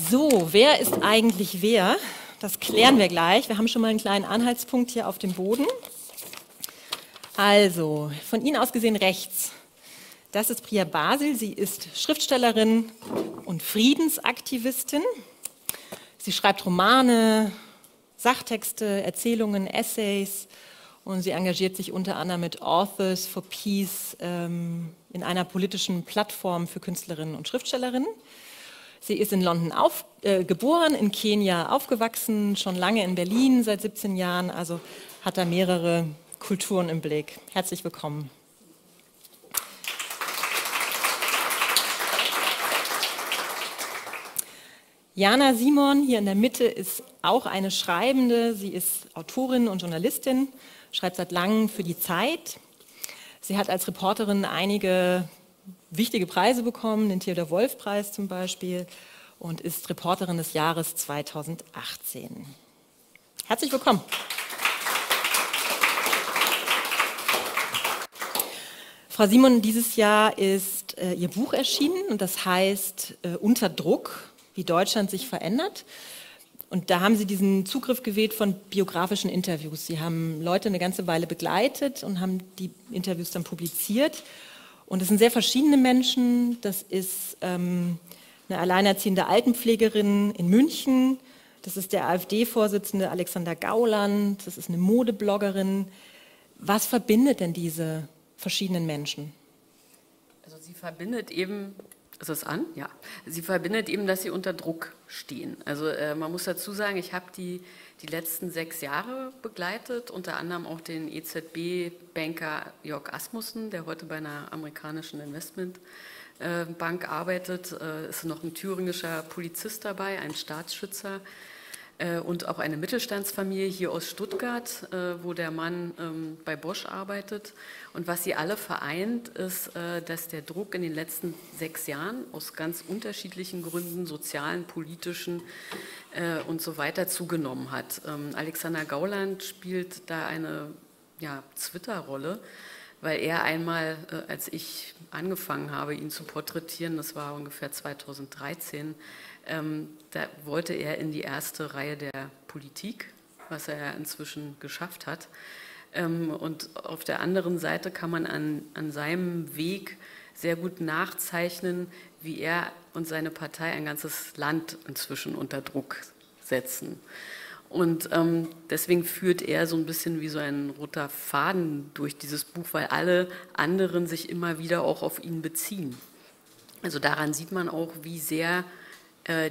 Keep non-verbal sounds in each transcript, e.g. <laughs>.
So, wer ist eigentlich wer? Das klären wir gleich. Wir haben schon mal einen kleinen Anhaltspunkt hier auf dem Boden. Also, von Ihnen aus gesehen rechts. Das ist Priya Basil. Sie ist Schriftstellerin und Friedensaktivistin. Sie schreibt Romane, Sachtexte, Erzählungen, Essays und sie engagiert sich unter anderem mit Authors for Peace ähm, in einer politischen Plattform für Künstlerinnen und Schriftstellerinnen. Sie ist in London auf, äh, geboren, in Kenia aufgewachsen, schon lange in Berlin, seit 17 Jahren, also hat da mehrere Kulturen im Blick. Herzlich willkommen. Jana Simon hier in der Mitte ist auch eine Schreibende. Sie ist Autorin und Journalistin, schreibt seit langem für die Zeit. Sie hat als Reporterin einige wichtige Preise bekommen, den Theodor Wolf Preis zum Beispiel, und ist Reporterin des Jahres 2018. Herzlich willkommen. Frau Simon, dieses Jahr ist äh, Ihr Buch erschienen und das heißt äh, Unter Druck, wie Deutschland sich verändert. Und da haben Sie diesen Zugriff gewählt von biografischen Interviews. Sie haben Leute eine ganze Weile begleitet und haben die Interviews dann publiziert. Und es sind sehr verschiedene Menschen. Das ist ähm, eine alleinerziehende Altenpflegerin in München. Das ist der AfD-Vorsitzende Alexander Gauland. Das ist eine Modebloggerin. Was verbindet denn diese verschiedenen Menschen? Also sie verbindet eben, ist es an? Ja. Sie verbindet eben, dass sie unter Druck stehen. Also äh, man muss dazu sagen, ich habe die die letzten sechs Jahre begleitet, unter anderem auch den EZB-Banker Jörg Asmussen, der heute bei einer amerikanischen Investmentbank arbeitet. Es ist noch ein thüringischer Polizist dabei, ein Staatsschützer äh, und auch eine Mittelstandsfamilie hier aus Stuttgart, äh, wo der Mann ähm, bei Bosch arbeitet. Und was sie alle vereint, ist, äh, dass der Druck in den letzten sechs Jahren aus ganz unterschiedlichen Gründen, sozialen, politischen und so weiter, zugenommen hat. Ähm, Alexander Gauland spielt da eine ja, Twitter-Rolle weil er einmal, als ich angefangen habe, ihn zu porträtieren, das war ungefähr 2013, ähm, da wollte er in die erste Reihe der Politik, was er inzwischen geschafft hat. Ähm, und auf der anderen Seite kann man an, an seinem Weg sehr gut nachzeichnen, wie er und seine Partei ein ganzes Land inzwischen unter Druck setzen. Und ähm, deswegen führt er so ein bisschen wie so ein roter Faden durch dieses Buch, weil alle anderen sich immer wieder auch auf ihn beziehen. Also daran sieht man auch, wie sehr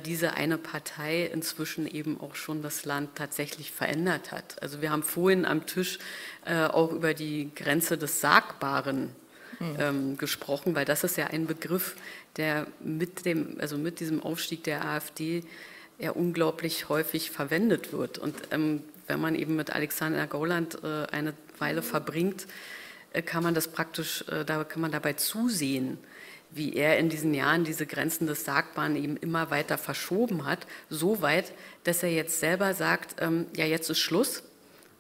diese eine Partei inzwischen eben auch schon das Land tatsächlich verändert hat. Also wir haben vorhin am Tisch äh, auch über die Grenze des Sagbaren hm. ähm, gesprochen, weil das ist ja ein Begriff, der mit dem, also mit diesem Aufstieg der AfD ja unglaublich häufig verwendet wird. Und ähm, wenn man eben mit Alexander Gauland äh, eine Weile verbringt, äh, kann man das praktisch, äh, da kann man dabei zusehen, wie er in diesen Jahren diese Grenzen des Sagbaren eben immer weiter verschoben hat, so weit, dass er jetzt selber sagt, ähm, ja, jetzt ist Schluss,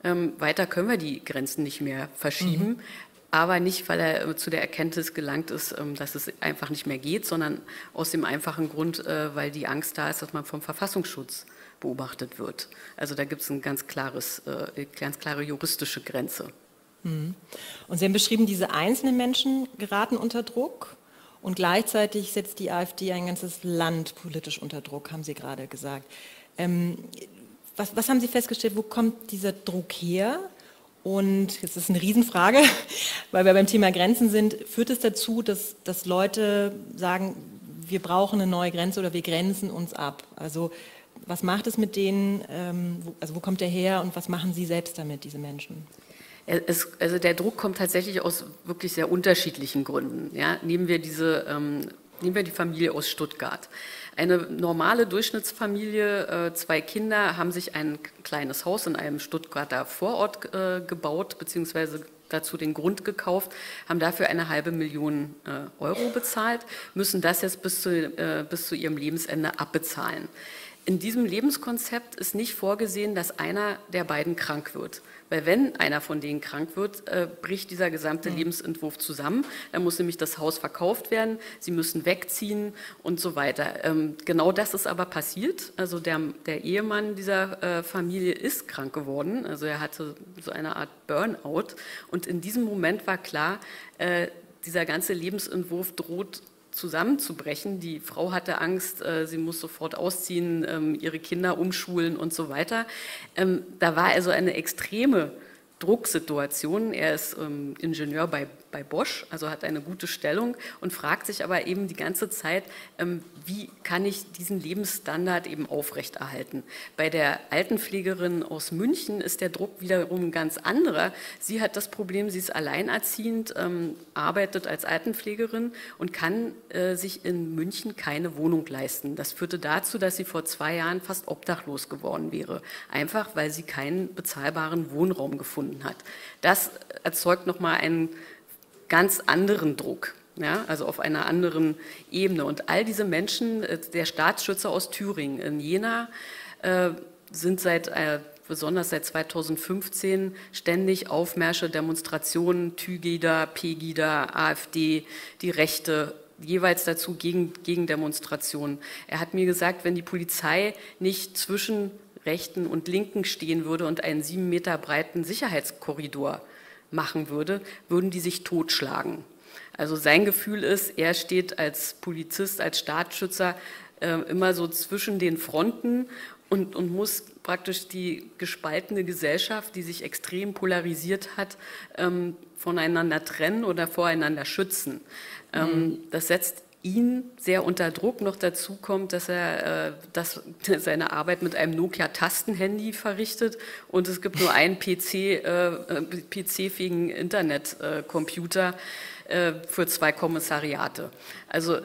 ähm, weiter können wir die Grenzen nicht mehr verschieben, mhm. aber nicht, weil er äh, zu der Erkenntnis gelangt ist, ähm, dass es einfach nicht mehr geht, sondern aus dem einfachen Grund, äh, weil die Angst da ist, dass man vom Verfassungsschutz beobachtet wird. Also da gibt es eine ganz, klares, äh, ganz klare juristische Grenze. Mhm. Und Sie haben beschrieben, diese einzelnen Menschen geraten unter Druck und gleichzeitig setzt die AfD ein ganzes Land politisch unter Druck, haben Sie gerade gesagt. Ähm, was, was, haben Sie festgestellt, wo kommt dieser Druck her? Und jetzt ist eine Riesenfrage, <laughs> weil wir beim Thema Grenzen sind. Führt es dazu, dass, dass Leute sagen, wir brauchen eine neue Grenze oder wir grenzen uns ab? Also was macht es mit denen? Ähm, wo, also wo kommt der her und was machen Sie selbst damit, diese Menschen? Es, also der Druck kommt tatsächlich aus wirklich sehr unterschiedlichen Gründen. Ja, nehmen wir diese, ähm, nehmen wir die Familie aus Stuttgart. Eine normale Durchschnittsfamilie, äh, zwei Kinder, haben sich ein kleines Haus in einem Stuttgarter Vorort äh, gebaut, beziehungsweise dazu den Grund gekauft, haben dafür eine halbe Million äh, Euro bezahlt, müssen das jetzt bis zu, bis zu ihrem Lebensende abbezahlen. in diesem Lebenskonzept ist nicht vorgesehen, dass einer der beiden krank wird. Weil wenn einer von denen krank wird, äh, bricht dieser gesamte mhm. Lebensentwurf zusammen. Dann muss nämlich das Haus verkauft werden, sie müssen wegziehen und so weiter. Ähm, genau das ist aber passiert. Also der, der Ehemann dieser äh, Familie ist krank geworden. Also er hatte so eine Art Burnout. Und in diesem Moment war klar, äh, dieser ganze Lebensentwurf droht zusammenzubrechen. Die Frau hatte Angst, äh, sie muss sofort ausziehen, ähm, ihre Kinder umschulen und so weiter. Ähm, da war also eine extreme Drucksituation. Er ist ähm, Ingenieur bei bei Bosch, also hat eine gute Stellung und fragt sich aber eben die ganze Zeit, ähm, wie kann ich diesen Lebensstandard eben aufrechterhalten. Bei der Altenpflegerin aus München ist der Druck wiederum ein ganz anderer. Sie hat das Problem, sie ist alleinerziehend, ähm, arbeitet als Altenpflegerin und kann äh, sich in München keine Wohnung leisten. Das führte dazu, dass sie vor zwei Jahren fast obdachlos geworden wäre, einfach weil sie keinen bezahlbaren Wohnraum gefunden hat. Das erzeugt nochmal einen ganz anderen Druck. Ja, also auf einer anderen Ebene. Und all diese Menschen, äh, der Staatsschützer aus Thüringen in Jena, äh, sind seit, äh, besonders seit 2015 ständig Aufmärsche, Demonstrationen, Tügida, Pegida, AfD, die Rechte jeweils dazu gegen, gegen Demonstrationen. Er hat mir gesagt, wenn die Polizei nicht zwischen Rechten und Linken stehen würde und einen sieben Meter breiten Sicherheitskorridor machen würde, würden die sich totschlagen. Also sein Gefühl ist, er steht als Polizist, als Staatsschützer äh, immer so zwischen den Fronten und, und muss praktisch die gespaltene Gesellschaft, die sich extrem polarisiert hat, ähm, voneinander trennen oder voreinander schützen. Ähm, mhm. Das setzt ihn sehr unter Druck. Noch dazu kommt, dass er äh, dass <laughs> seine Arbeit mit einem Nokia-Tastenhandy verrichtet und es gibt nur einen PC, äh, äh PC-fähigen Internetcomputer äh, für zwei Kommissariate. Also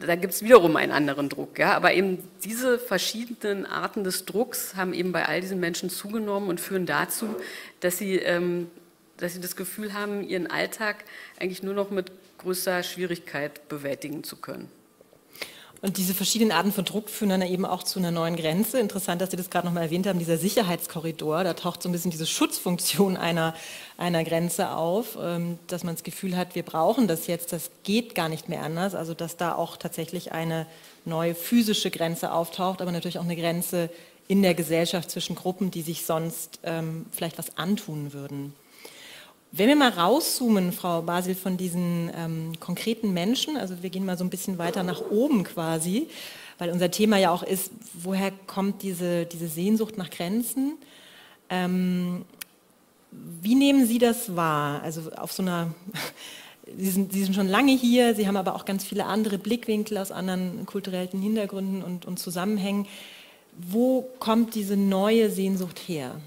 da gibt es wiederum einen anderen Druck. Ja? Aber eben diese verschiedenen Arten des Drucks haben eben bei all diesen Menschen zugenommen und führen dazu, dass sie, ähm, dass sie das Gefühl haben, ihren Alltag eigentlich nur noch mit größter Schwierigkeit bewältigen zu können. Und diese verschiedenen Arten von Druck führen dann eben auch zu einer neuen Grenze. Interessant, dass Sie das gerade nochmal erwähnt haben, dieser Sicherheitskorridor, da taucht so ein bisschen diese Schutzfunktion einer, einer Grenze auf, ähm, dass man das Gefühl hat, wir brauchen das jetzt, das geht gar nicht mehr anders. Also dass da auch tatsächlich eine neue physische Grenze auftaucht, aber natürlich auch eine Grenze in der Gesellschaft zwischen Gruppen, die sich sonst ähm, vielleicht was antun würden. Wenn wir mal rauszoomen, Frau Basil, von diesen ähm, konkreten Menschen, also wir gehen mal so ein bisschen weiter nach oben quasi, weil unser Thema ja auch ist, woher kommt diese, diese Sehnsucht nach Grenzen? Ähm, wie nehmen Sie das wahr? Also auf so einer, <laughs> Sie sind, Sie sind schon lange hier, Sie haben aber auch ganz viele andere Blickwinkel aus anderen kulturellen Hintergründen und, und Zusammenhängen. Wo kommt diese neue Sehnsucht her?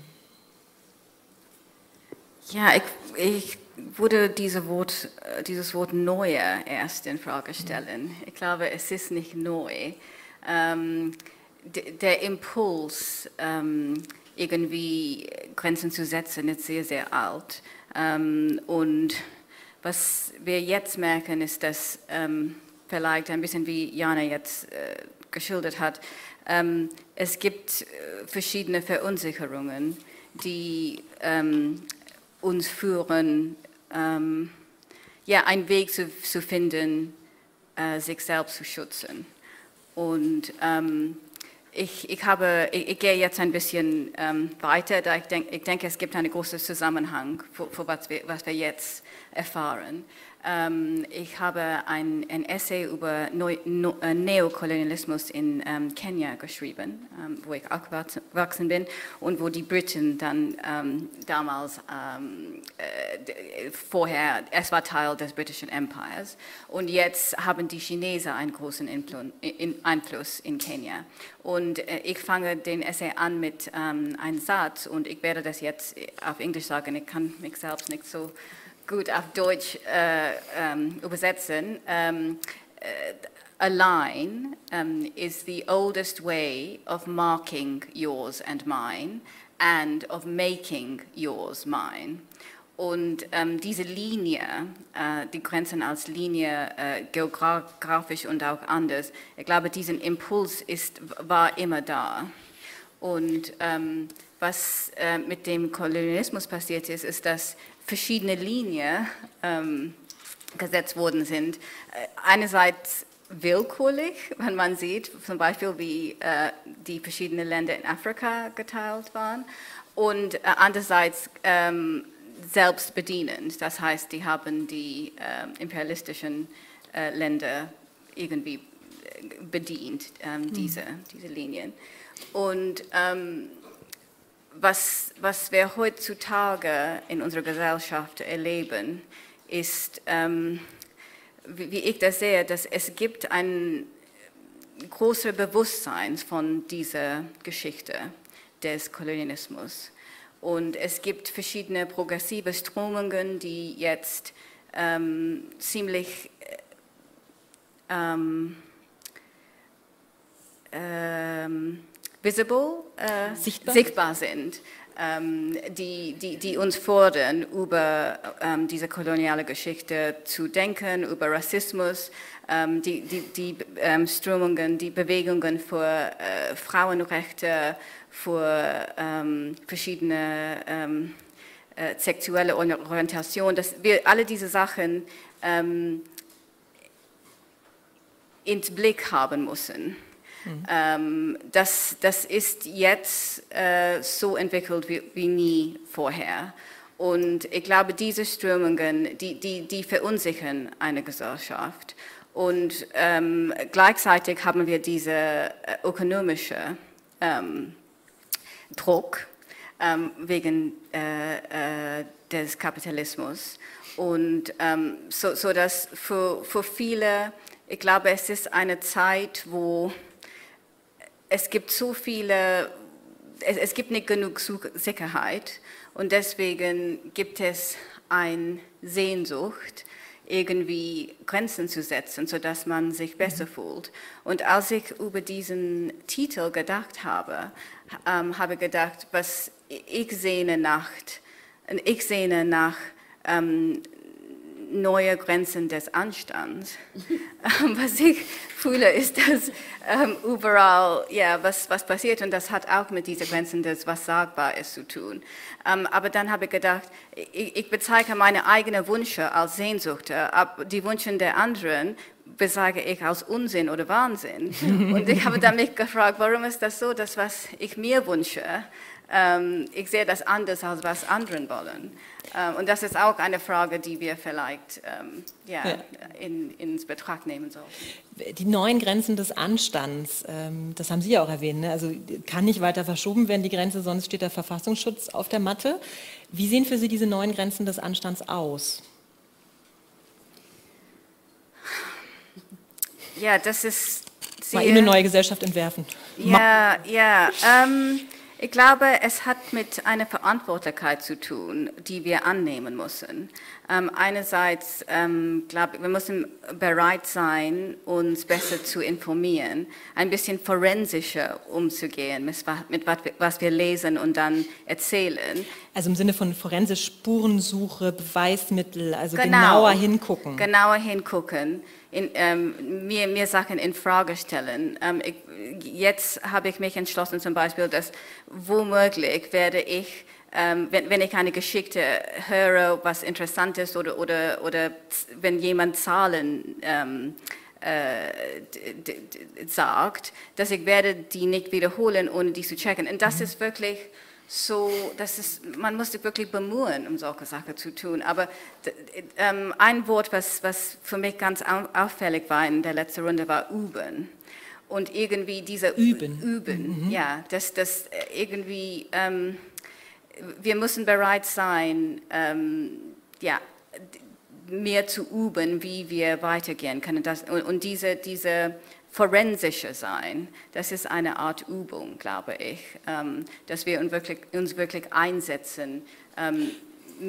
Ja, ich, ich würde diese Wort, äh, dieses Wort neue erst in Frage stellen. Ich glaube, es ist nicht neu. Ähm, der Impuls, ähm, irgendwie Grenzen zu setzen, ist sehr, sehr alt. Ähm, und was wir jetzt merken, ist, dass ähm, vielleicht ein bisschen wie Jana jetzt äh, geschildert hat, ähm, es gibt äh, verschiedene Verunsicherungen, die ähm, uns führen, ähm, ja, einen Weg zu, zu finden, äh, sich selbst zu schützen. Und ähm, ich, ich, habe, ich, ich, gehe jetzt ein bisschen ähm, weiter, da ich, denk, ich denke, es gibt einen großen Zusammenhang für, für was, wir, was wir jetzt erfahren. Ähm, ich habe ein, ein Essay über Neu, no, äh, Neokolonialismus in ähm, Kenia geschrieben, ähm, wo ich aufgewachsen bin und wo die Briten dann ähm, damals ähm, äh, vorher, es war Teil des britischen Empires und jetzt haben die Chinesen einen großen Einfluss in Kenia. Und äh, ich fange den Essay an mit ähm, einem Satz und ich werde das jetzt auf Englisch sagen, ich kann mich selbst nicht so gut auf Deutsch äh, ähm, übersetzen. Um, uh, a line um, is the oldest way of marking yours and mine and of making yours mine. Und ähm, diese Linie, äh, die Grenzen als Linie, äh, geografisch und auch anders, ich glaube, diesen Impuls ist, war immer da. Und ähm, was äh, mit dem Kolonialismus passiert ist, ist, dass verschiedene Linien ähm, gesetzt worden sind. Äh, einerseits willkürlich, wenn man sieht, zum Beispiel, wie äh, die verschiedenen Länder in Afrika geteilt waren, und äh, andererseits ähm, selbstbedienend. Das heißt, die haben die äh, imperialistischen Länder irgendwie äh, bedient, ähm, mhm. diese, diese Linien. Und ähm, was, was wir heutzutage in unserer Gesellschaft erleben, ist, ähm, wie, wie, ich das sehe, dass es gibt ein großes Bewusstsein von dieser Geschichte des Kolonialismus. Und es gibt verschiedene progressive Strömungen, die jetzt ähm, ziemlich ähm, ähm, visible, äh, sichtbar? sichtbar? sind, ähm, die, die, die, uns fordern, über ähm, diese koloniale Geschichte zu denken, über Rassismus, ähm, die, die, die Strömungen, die Bewegungen für äh, Frauenrechte, für ähm, verschiedene ähm, äh, sexuelle Orientation, dass wir alle diese Sachen ähm, ins Blick haben müssen. Mhm. Ähm, das, das ist jetzt äh, so entwickelt wie, wie nie vorher. Und ich glaube, diese Strömungen, die, die, die verunsichern eine Gesellschaft. Und ähm, gleichzeitig haben wir diese äh, ökonomische ähm, Druck ähm, wegen äh, äh, des Kapitalismus. Und ähm, so, so dass für, für viele, ich glaube, es ist eine Zeit, wo es gibt so viele, es, es gibt nicht genug Sicherheit und deswegen gibt es eine Sehnsucht irgendwie Grenzen zu setzen, sodass man sich besser mhm. fühlt. Und als ich über diesen Titel gedacht habe, ähm, habe gedacht, was ich sehne nach, ich sehne nach ähm, neue Grenzen des Anstands. Ähm, was ich fühle, ist, dass ähm, überall ja, was, was passiert und das hat auch mit diesen Grenzen des was sagbar ist zu tun. Ähm, aber dann habe ich gedacht, ich, ich bezeichne meine eigenen Wünsche als Sehnsucht, aber die Wünsche der anderen besage ich als Unsinn oder Wahnsinn. <laughs> Und ich habe dann mich gefragt, warum ist das so, dass was ich mir wünsche, ich sehe das anders, als was anderen wollen. Ähm, und das ist auch eine Frage, die wir vielleicht ähm, ja, ja. In, ins Betracht nehmen sollten. Die neuen Grenzen des Anstands, ähm, das haben Sie ja auch erwähnt, ne? also kann nicht weiter verschoben werden, die Grenze, sonst steht der Verfassungsschutz auf der Matte. Wie sehen für Sie diese neuen Grenzen des Anstands aus? Ja, das ist. Mal eine neue Gesellschaft entwerfen. Ja, ja. Ähm, ich glaube, es hat mit einer Verantwortlichkeit zu tun, die wir annehmen müssen. Ähm, einerseits, ähm, glaube ich, wir müssen bereit sein, uns besser zu informieren, ein bisschen forensischer umzugehen mit, mit was wir lesen und dann erzählen. Also im Sinne von forensisch Spurensuche, Beweismittel, also genau, genauer hingucken. Genauer hingucken in, ähm, mir, mir Sachen in Frage stellen. Ähm, ich, jetzt habe ich mich entschlossen, zum Beispiel, dass womöglich werde ich, ähm, wenn, wenn, ich eine Geschichte höre, was interessant ist, oder, oder, oder wenn jemand Zahlen ähm, äh, sagt, dass ich werde die nicht wiederholen, ohne die zu checken. Und das mhm. ist wirklich so, das ist, man muss sich wirklich bemühen, um solche Sachen zu tun. Aber ähm, ein Wort, was, was für mich ganz auffällig war in der letzten Runde, war üben. Und irgendwie dieser Üben, üben mhm. ja, dass das irgendwie, ähm, wir müssen bereit sein, ähm, ja, mehr zu üben, wie wir weitergehen können. Das, und, und diese, diese forensischer sein. Das ist eine Art Übung, glaube ich, ähm, dass wir uns wirklich, uns wirklich einsetzen ähm,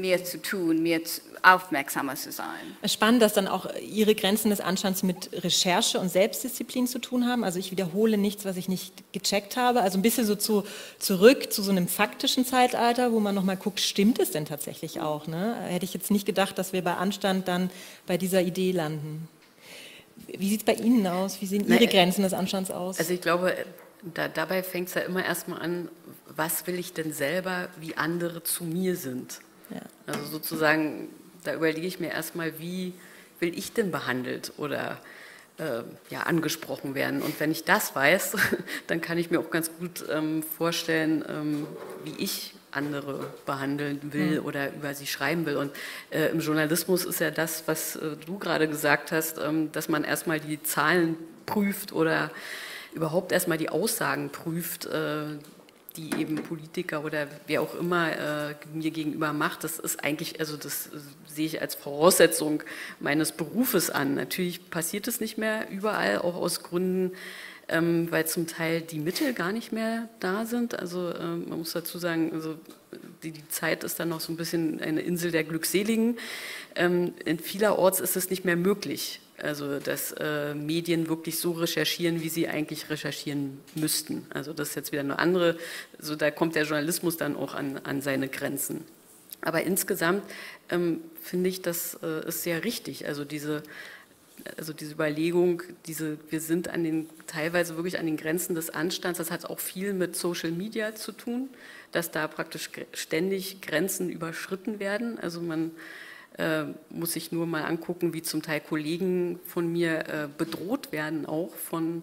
mehr zu tun, mehr aufmerksamer zu sein. Spannend, dass dann auch Ihre Grenzen des Anstands mit Recherche und Selbstdisziplin zu tun haben. Also ich wiederhole nichts, was ich nicht gecheckt habe. Also ein bisschen so zu, zurück zu so einem faktischen Zeitalter, wo man nochmal guckt, stimmt es denn tatsächlich auch? Ne? Hätte ich jetzt nicht gedacht, dass wir bei Anstand dann bei dieser Idee landen. Wie sieht es bei Ihnen aus? Wie sehen Ihre Grenzen des Anstands aus? Also ich glaube, da, dabei fängt es ja immer erstmal an, was will ich denn selber, wie andere zu mir sind. Ja. Also sozusagen, da überlege ich mir erstmal, wie will ich denn behandelt oder äh, ja, angesprochen werden. Und wenn ich das weiß, <laughs> dann kann ich mir auch ganz gut ähm, vorstellen, ähm, wie ich andere behandeln will mhm. oder über sie schreiben will. Und äh, im Journalismus ist ja das, was äh, du gerade gesagt hast, ähm, dass man erstmal die Zahlen prüft oder überhaupt erstmal die Aussagen prüft, äh, die eben Politiker oder wer auch immer äh, mir gegenüber macht, das ist eigentlich, also das sehe ich als Voraussetzung meines Berufes an. Natürlich passiert es nicht mehr überall, auch aus Gründen, ähm, weil zum Teil die Mittel gar nicht mehr da sind. Also ähm, man muss dazu sagen, also die, die, Zeit ist dann noch so ein bisschen eine Insel der Glückseligen. Ähm, in vielerorts ist es nicht mehr möglich, also dass äh, Medien wirklich so recherchieren, wie sie eigentlich recherchieren müssten. Also das ist jetzt wieder eine andere, also da kommt der Journalismus dann auch an, an seine Grenzen. Aber insgesamt ähm, finde ich, das äh, ist sehr richtig. Also diese, also diese Überlegung, diese, wir sind an den, teilweise wirklich an den Grenzen des Anstands, das hat auch viel mit Social Media zu tun, dass da praktisch ständig Grenzen überschritten werden. Also man muss sich nur mal angucken, wie zum Teil Kollegen von mir äh, bedroht werden, auch von,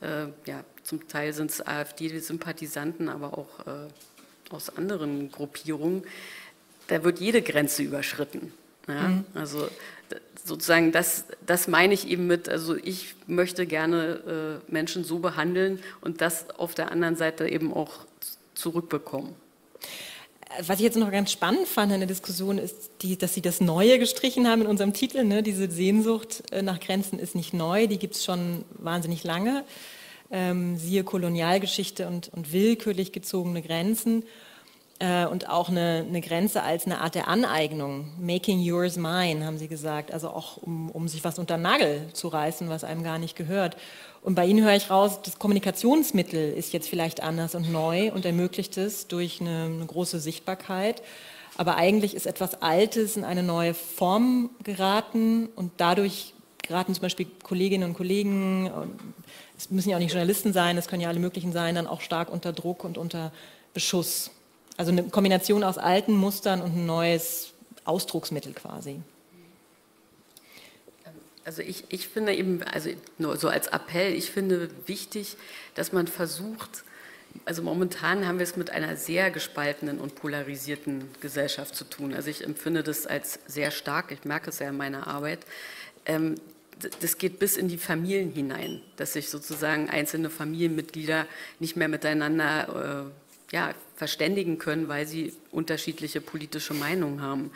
äh, ja, zum Teil sind es AfD-Sympathisanten, aber auch äh, aus anderen Gruppierungen. Da wird jede Grenze überschritten. Ja? Mhm. Also sozusagen, das, das meine ich eben mit, also ich möchte gerne äh, Menschen so behandeln und das auf der anderen Seite eben auch zurückbekommen. Was ich jetzt noch ganz spannend fand in der Diskussion ist, die, dass Sie das Neue gestrichen haben in unserem Titel. Ne? Diese Sehnsucht äh, nach Grenzen ist nicht neu, die gibt es schon wahnsinnig lange. Ähm, siehe Kolonialgeschichte und, und willkürlich gezogene Grenzen äh, und auch eine, eine, Grenze als eine Art der Aneignung. Making yours mine, haben Sie gesagt. Also auch um, um sich was unter den Nagel zu reißen, was einem gar nicht gehört. Und bei Ihnen höre ich raus, das Kommunikationsmittel ist jetzt vielleicht anders und neu und ermöglicht es durch eine, eine große Sichtbarkeit. Aber eigentlich ist etwas Altes in eine neue Form geraten und dadurch geraten zum Beispiel Kolleginnen und Kollegen, es müssen ja auch nicht Journalisten sein, es können ja alle möglichen sein, dann auch stark unter Druck und unter Beschuss. Also eine Kombination aus alten Mustern und ein neues Ausdrucksmittel quasi. Also ich, ich finde eben, also nur so als Appell, ich finde wichtig, dass man versucht, also momentan haben wir es mit einer sehr gespaltenen und polarisierten Gesellschaft zu tun. Also ich empfinde das als sehr stark, ich merke es ja in meiner Arbeit. Ähm, das geht bis in die Familien hinein, dass sich sozusagen einzelne Familienmitglieder nicht mehr miteinander äh, ja, verständigen können, weil sie unterschiedliche politische Meinungen haben.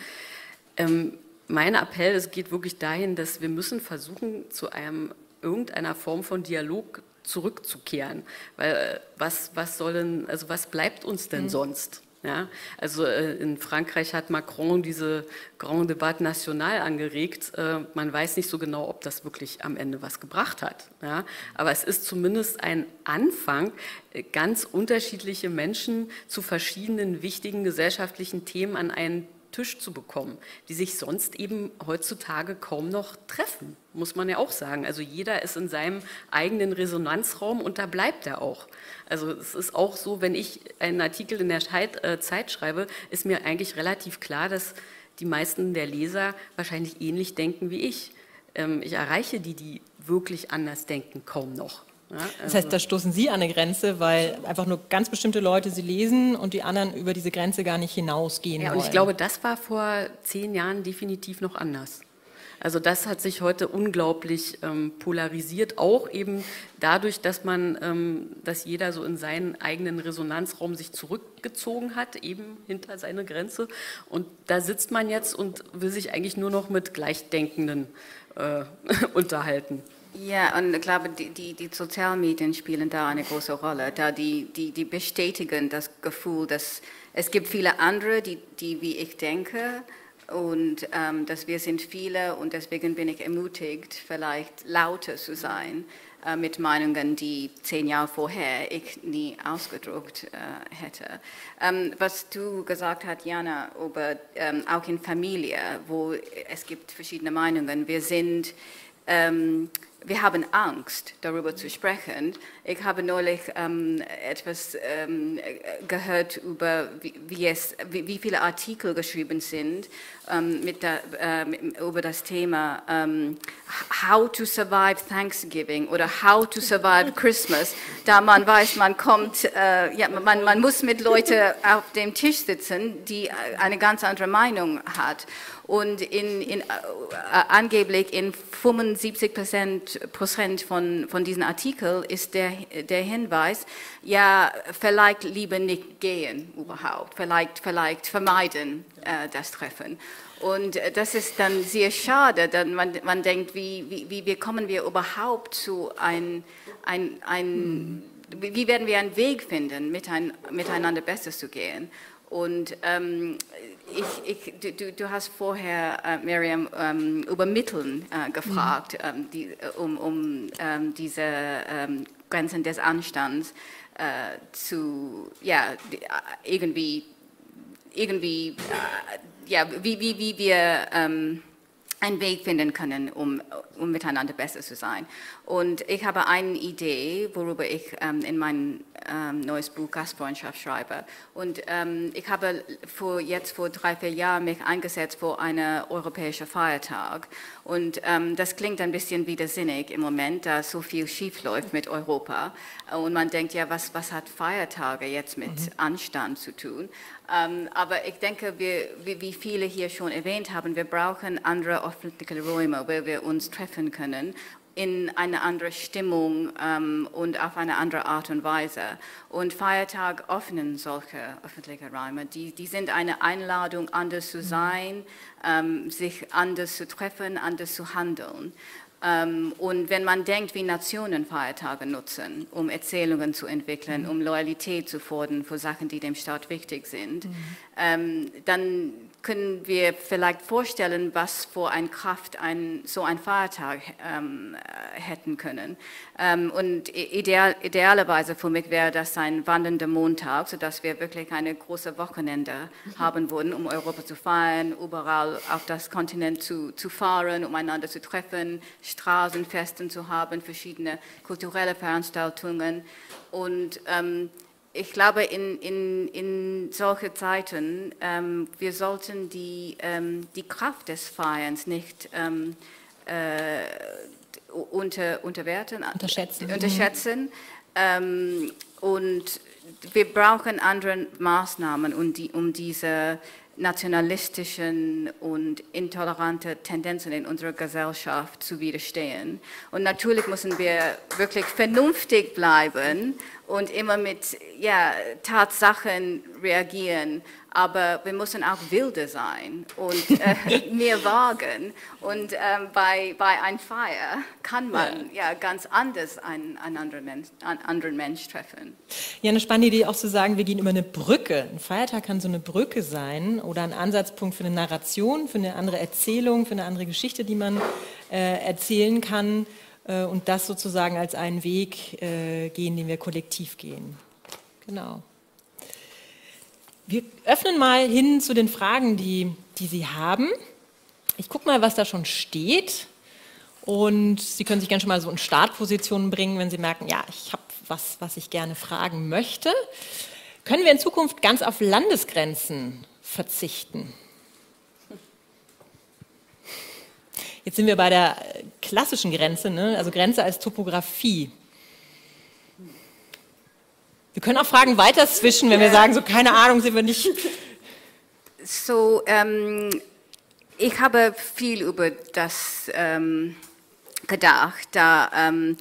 Ähm, mein Appell, es geht wirklich dahin, dass wir müssen versuchen, zu einem irgendeiner Form von Dialog zurückzukehren. Weil äh, was, was soll denn, also was bleibt uns denn mhm. sonst? Ja, also äh, in Frankreich hat Macron diese Grand Debatte National angeregt. Äh, man weiß nicht so genau, ob das wirklich am Ende was gebracht hat. Ja, aber es ist zumindest ein Anfang, ganz unterschiedliche Menschen zu verschiedenen wichtigen gesellschaftlichen Themen an einen Tisch zu bekommen, die sich sonst eben heutzutage kaum noch treffen, muss man ja auch sagen. Also jeder ist in seinem eigenen Resonanzraum und da bleibt er auch. Also es ist auch so, wenn ich einen Artikel in der äh, Zeit schreibe, ist mir eigentlich relativ klar, dass die meisten der Leser wahrscheinlich ähnlich denken wie ich. Ähm, ich erreiche die, die wirklich anders denken, kaum noch. Ja, also das heißt, da stoßen Sie an eine Grenze, weil einfach nur ganz bestimmte Leute sie lesen und die anderen über diese Grenze gar nicht hinausgehen. Ja, und ich glaube, das war vor zehn Jahren definitiv noch anders. Also das hat sich heute unglaublich ähm, polarisiert, auch eben dadurch, dass man, ähm, dass jeder so in seinen eigenen Resonanzraum sich zurückgezogen hat, eben hinter seine Grenze. Und da sitzt man jetzt und will sich eigentlich nur noch mit Gleichdenkenden äh, <laughs> unterhalten. Ja, und ich glaube, die, die, die Sozialmedien spielen da eine große Rolle, da die, die, die bestätigen das Gefühl, dass es gibt viele andere, die, die wie ich denke, und ähm, dass wir sind viele und deswegen bin ich ermutigt, vielleicht lauter zu sein äh, mit Meinungen, die zehn Jahre vorher ich nie ausgedruckt äh, hätte. Ähm, was du gesagt hast, Jana, über ähm, auch in Familie, wo es gibt verschiedene Meinungen. Wir sind ähm, wir haben Angst, darüber zu sprechen. Ich habe neulich ähm, etwas ähm, gehört über, wie, wie, es, wie, wie, viele Artikel geschrieben sind ähm, mit der, äh, über das Thema ähm, How to Survive Thanksgiving oder How to Survive Christmas. Da man weiß, man kommt, äh, ja, man, man muss mit Leuten auf dem Tisch sitzen, die eine ganz andere Meinung hat. Und in, in, äh, angeblich in 75 Prozent von, von diesen Artikeln ist der, der Hinweis, ja, vielleicht lieber nicht gehen überhaupt, vielleicht, vielleicht vermeiden äh, das Treffen. Und äh, das ist dann sehr schade, denn man, man denkt, wie, wie, wie kommen wir überhaupt zu ein, ein, ein wie werden wir einen Weg finden, miteinander besser zu gehen? Und ähm, ich, ich, du, du, hast vorher, äh, Miriam, ähm, über Mitteln äh, gefragt, mhm. ähm, die, um, um ähm, diese ähm, Grenzen des Anstands äh, zu, ja, äh, irgendwie, irgendwie, äh, ja, wie, wie, wie wir ähm, einen Weg finden können, um, um miteinander besser zu sein. Und ich habe eine Idee, worüber ich ähm, in mein ähm, neues Buch Gastfreundschaft schreibe. Und ähm, ich habe vor, jetzt vor drei, vier Jahren mich eingesetzt für einen europäischen Feiertag. Und ähm, das klingt ein bisschen widersinnig im Moment, da so viel schief läuft mit Europa. Und man denkt, ja, was, was hat Feiertage jetzt mit mhm. Anstand zu tun? Ähm, aber ich denke, wir, wie viele hier schon erwähnt haben, wir brauchen andere öffentliche Räume, wo wir uns treffen können in eine andere Stimmung ähm, und auf eine andere Art und Weise. Und Feiertag öffnen solche öffentliche Räume. Die, die sind eine Einladung, anders zu sein, ähm, sich anders zu treffen, anders zu handeln. Ähm, und wenn man denkt, wie Nationen Feiertage nutzen, um Erzählungen zu entwickeln, mhm. um Loyalität zu fordern für Sachen, die dem Staat wichtig sind, mhm. ähm, dann können wir vielleicht vorstellen, was für eine Kraft ein, so ein Feiertag ähm, hätten können. Ähm, und ideal, idealerweise für mich wäre das ein wandernder Montag, sodass wir wirklich eine große Wochenende mhm. haben würden, um Europa zu feiern, überall auf das Kontinent zu, zu fahren, um einander zu treffen, Straßenfesten zu haben, verschiedene kulturelle Veranstaltungen. Und ähm, ich glaube, in, in, in solchen Zeiten, ähm, wir sollten die, ähm, die Kraft des Feierns nicht ähm, äh, unter, unterwerten, unterschätzen. unterschätzen. Mhm. und wir brauchen andere Maßnahmen, um, die, um diese nationalistischen und intolerante Tendenzen in unserer Gesellschaft zu widerstehen. Und natürlich müssen wir wirklich vernünftig bleiben und immer mit ja, Tatsachen reagieren aber wir müssen auch wilder sein und äh, <laughs> mehr wagen. Und ähm, bei, bei einem Feier kann man ja, ja ganz anders einen, einen, anderen Mensch, einen anderen Mensch treffen. Ja, eine spannende Idee auch zu sagen, wir gehen über eine Brücke. Ein Feiertag kann so eine Brücke sein oder ein Ansatzpunkt für eine Narration, für eine andere Erzählung, für eine andere Geschichte, die man äh, erzählen kann und das sozusagen als einen Weg äh, gehen, den wir kollektiv gehen. Genau. Wir öffnen mal hin zu den Fragen, die, die Sie haben. Ich gucke mal, was da schon steht. Und Sie können sich gerne schon mal so in Startpositionen bringen, wenn Sie merken, ja, ich habe was, was ich gerne fragen möchte. Können wir in Zukunft ganz auf Landesgrenzen verzichten? Jetzt sind wir bei der klassischen Grenze, ne? also Grenze als Topografie. Wir können auch Fragen weiter zwischen, wenn wir sagen, so keine Ahnung, sind wir nicht. So, ähm, ich habe viel über das ähm, gedacht, da ähm,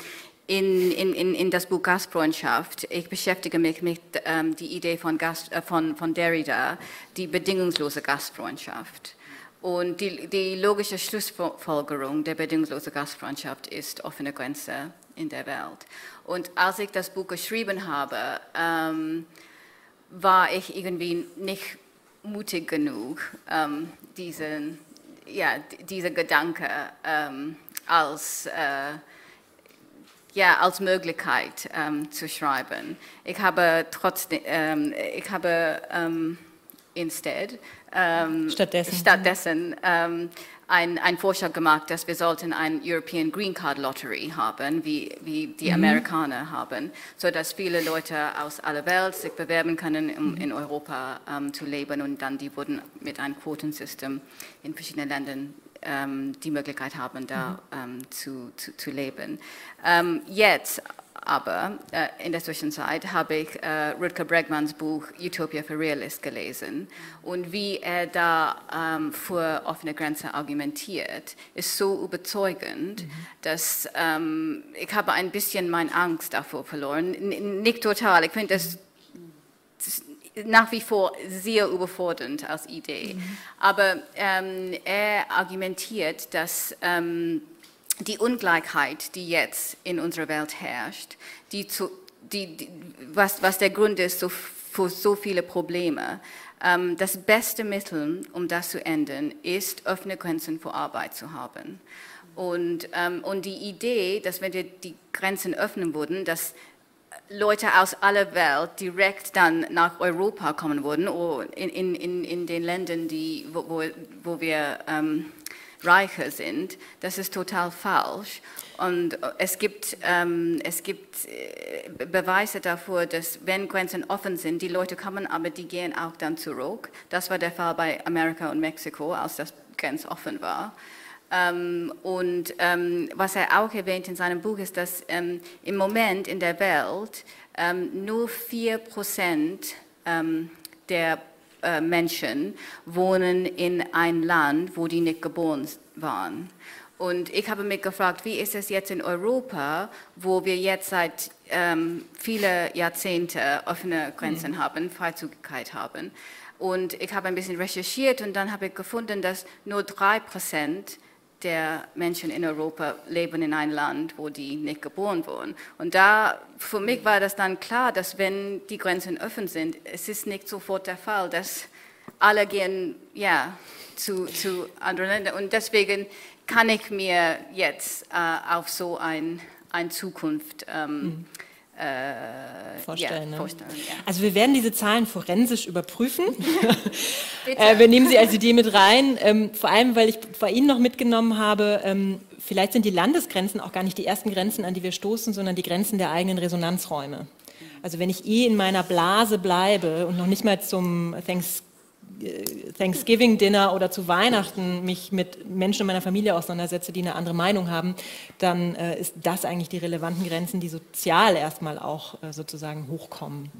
in, in, in, das Buch Gastfreundschaft, ich beschäftige mich mit ähm, der Idee von, Gast, äh, von, von Derrida, die bedingungslose Gastfreundschaft. Und die, die logische Schlussfolgerung der bedingungslosen Gastfreundschaft ist offene Grenze in der Welt. Und als ich das Buch geschrieben habe, ähm, war ich irgendwie nicht mutig genug, ähm, diesen, ja, diese Gedanke ähm, als, äh, ja, als Möglichkeit ähm, zu schreiben. Ich habe trotzdem, ähm, ich habe ähm, instead, ähm, stattdessen, stattdessen ein, ein Vorschlag gemacht, dass wir sollten ein European Green Card Lottery haben, wie, wie die mhm. Amerikaner haben, sodass viele Leute aus aller Welt sich bewerben können, um mhm. in Europa ähm, zu leben und dann die würden mit einem Quotensystem in verschiedenen Ländern ähm, die Möglichkeit haben, da mhm. ähm, zu, zu, zu, leben. Ähm, jetzt aber äh, in der Zwischenzeit habe ich äh, Rutger Bregmans Buch Utopia for Realists gelesen und wie er da ähm, für offene Grenzen argumentiert, ist so überzeugend, mhm. dass ähm, ich habe ein bisschen meine Angst davor verloren. N nicht total, ich finde das nach wie vor sehr überfordernd als Idee. Mhm. Aber ähm, er argumentiert, dass ähm, die Ungleichheit, die jetzt in unserer Welt herrscht, die zu, die, die, was, was der Grund ist für so viele Probleme, ähm, das beste Mittel, um das zu ändern, ist, offene Grenzen für Arbeit zu haben. Und, ähm, und die Idee, dass wenn wir die Grenzen öffnen würden, dass Leute aus aller Welt direkt dann nach Europa kommen würden oder in, in, in den Ländern, die, wo, wo wir ähm, reicher sind, das ist total falsch. Und es gibt, ähm, es gibt äh, Beweise dafür, dass wenn Grenzen offen sind, die Leute kommen, aber die gehen auch dann zurück. Das war der Fall bei Amerika und Mexiko, als das Grenz offen war. Ähm, und ähm, was er auch erwähnt in seinem Buch ist, dass ähm, im Moment in der Welt ähm, nur 4 Prozent ähm, der äh, Menschen wohnen in einem Land, wo die nicht geboren waren. Und ich habe mich gefragt, wie ist es jetzt in Europa, wo wir jetzt seit ähm, vielen Jahrzehnten offene Grenzen mhm. haben, Freizügigkeit haben. Und ich habe ein bisschen recherchiert und dann habe ich gefunden, dass nur drei Prozent der Menschen in Europa leben in einem Land, wo die nicht geboren wurden. Und da, für mich war das dann klar, dass wenn die Grenzen offen sind, es ist nicht sofort der Fall, dass alle gehen, ja, zu, zu anderen Ländern. Und deswegen kann ich mir jetzt äh, auf so eine ein Zukunft ähm, mhm äh, vorstellen. Ja, vorstellen ja. Also wir werden diese Zahlen forensisch überprüfen. <laughs> äh, wir nehmen sie als Idee mit rein, ähm, vor allem weil ich bei Ihnen noch mitgenommen habe, ähm, vielleicht sind die Landesgrenzen auch gar nicht die ersten Grenzen, an die wir stoßen, sondern die Grenzen der eigenen Resonanzräume. Also wenn ich eh in meiner Blase bleibe und noch nicht mal zum Thanksgiving Thanksgiving-Dinner oder zu Weihnachten mich mit Menschen in meiner Familie auseinandersetze, die eine andere Meinung haben, dann äh, ist das eigentlich die relevanten Grenzen, die sozial erstmal auch äh, sozusagen hochkommen.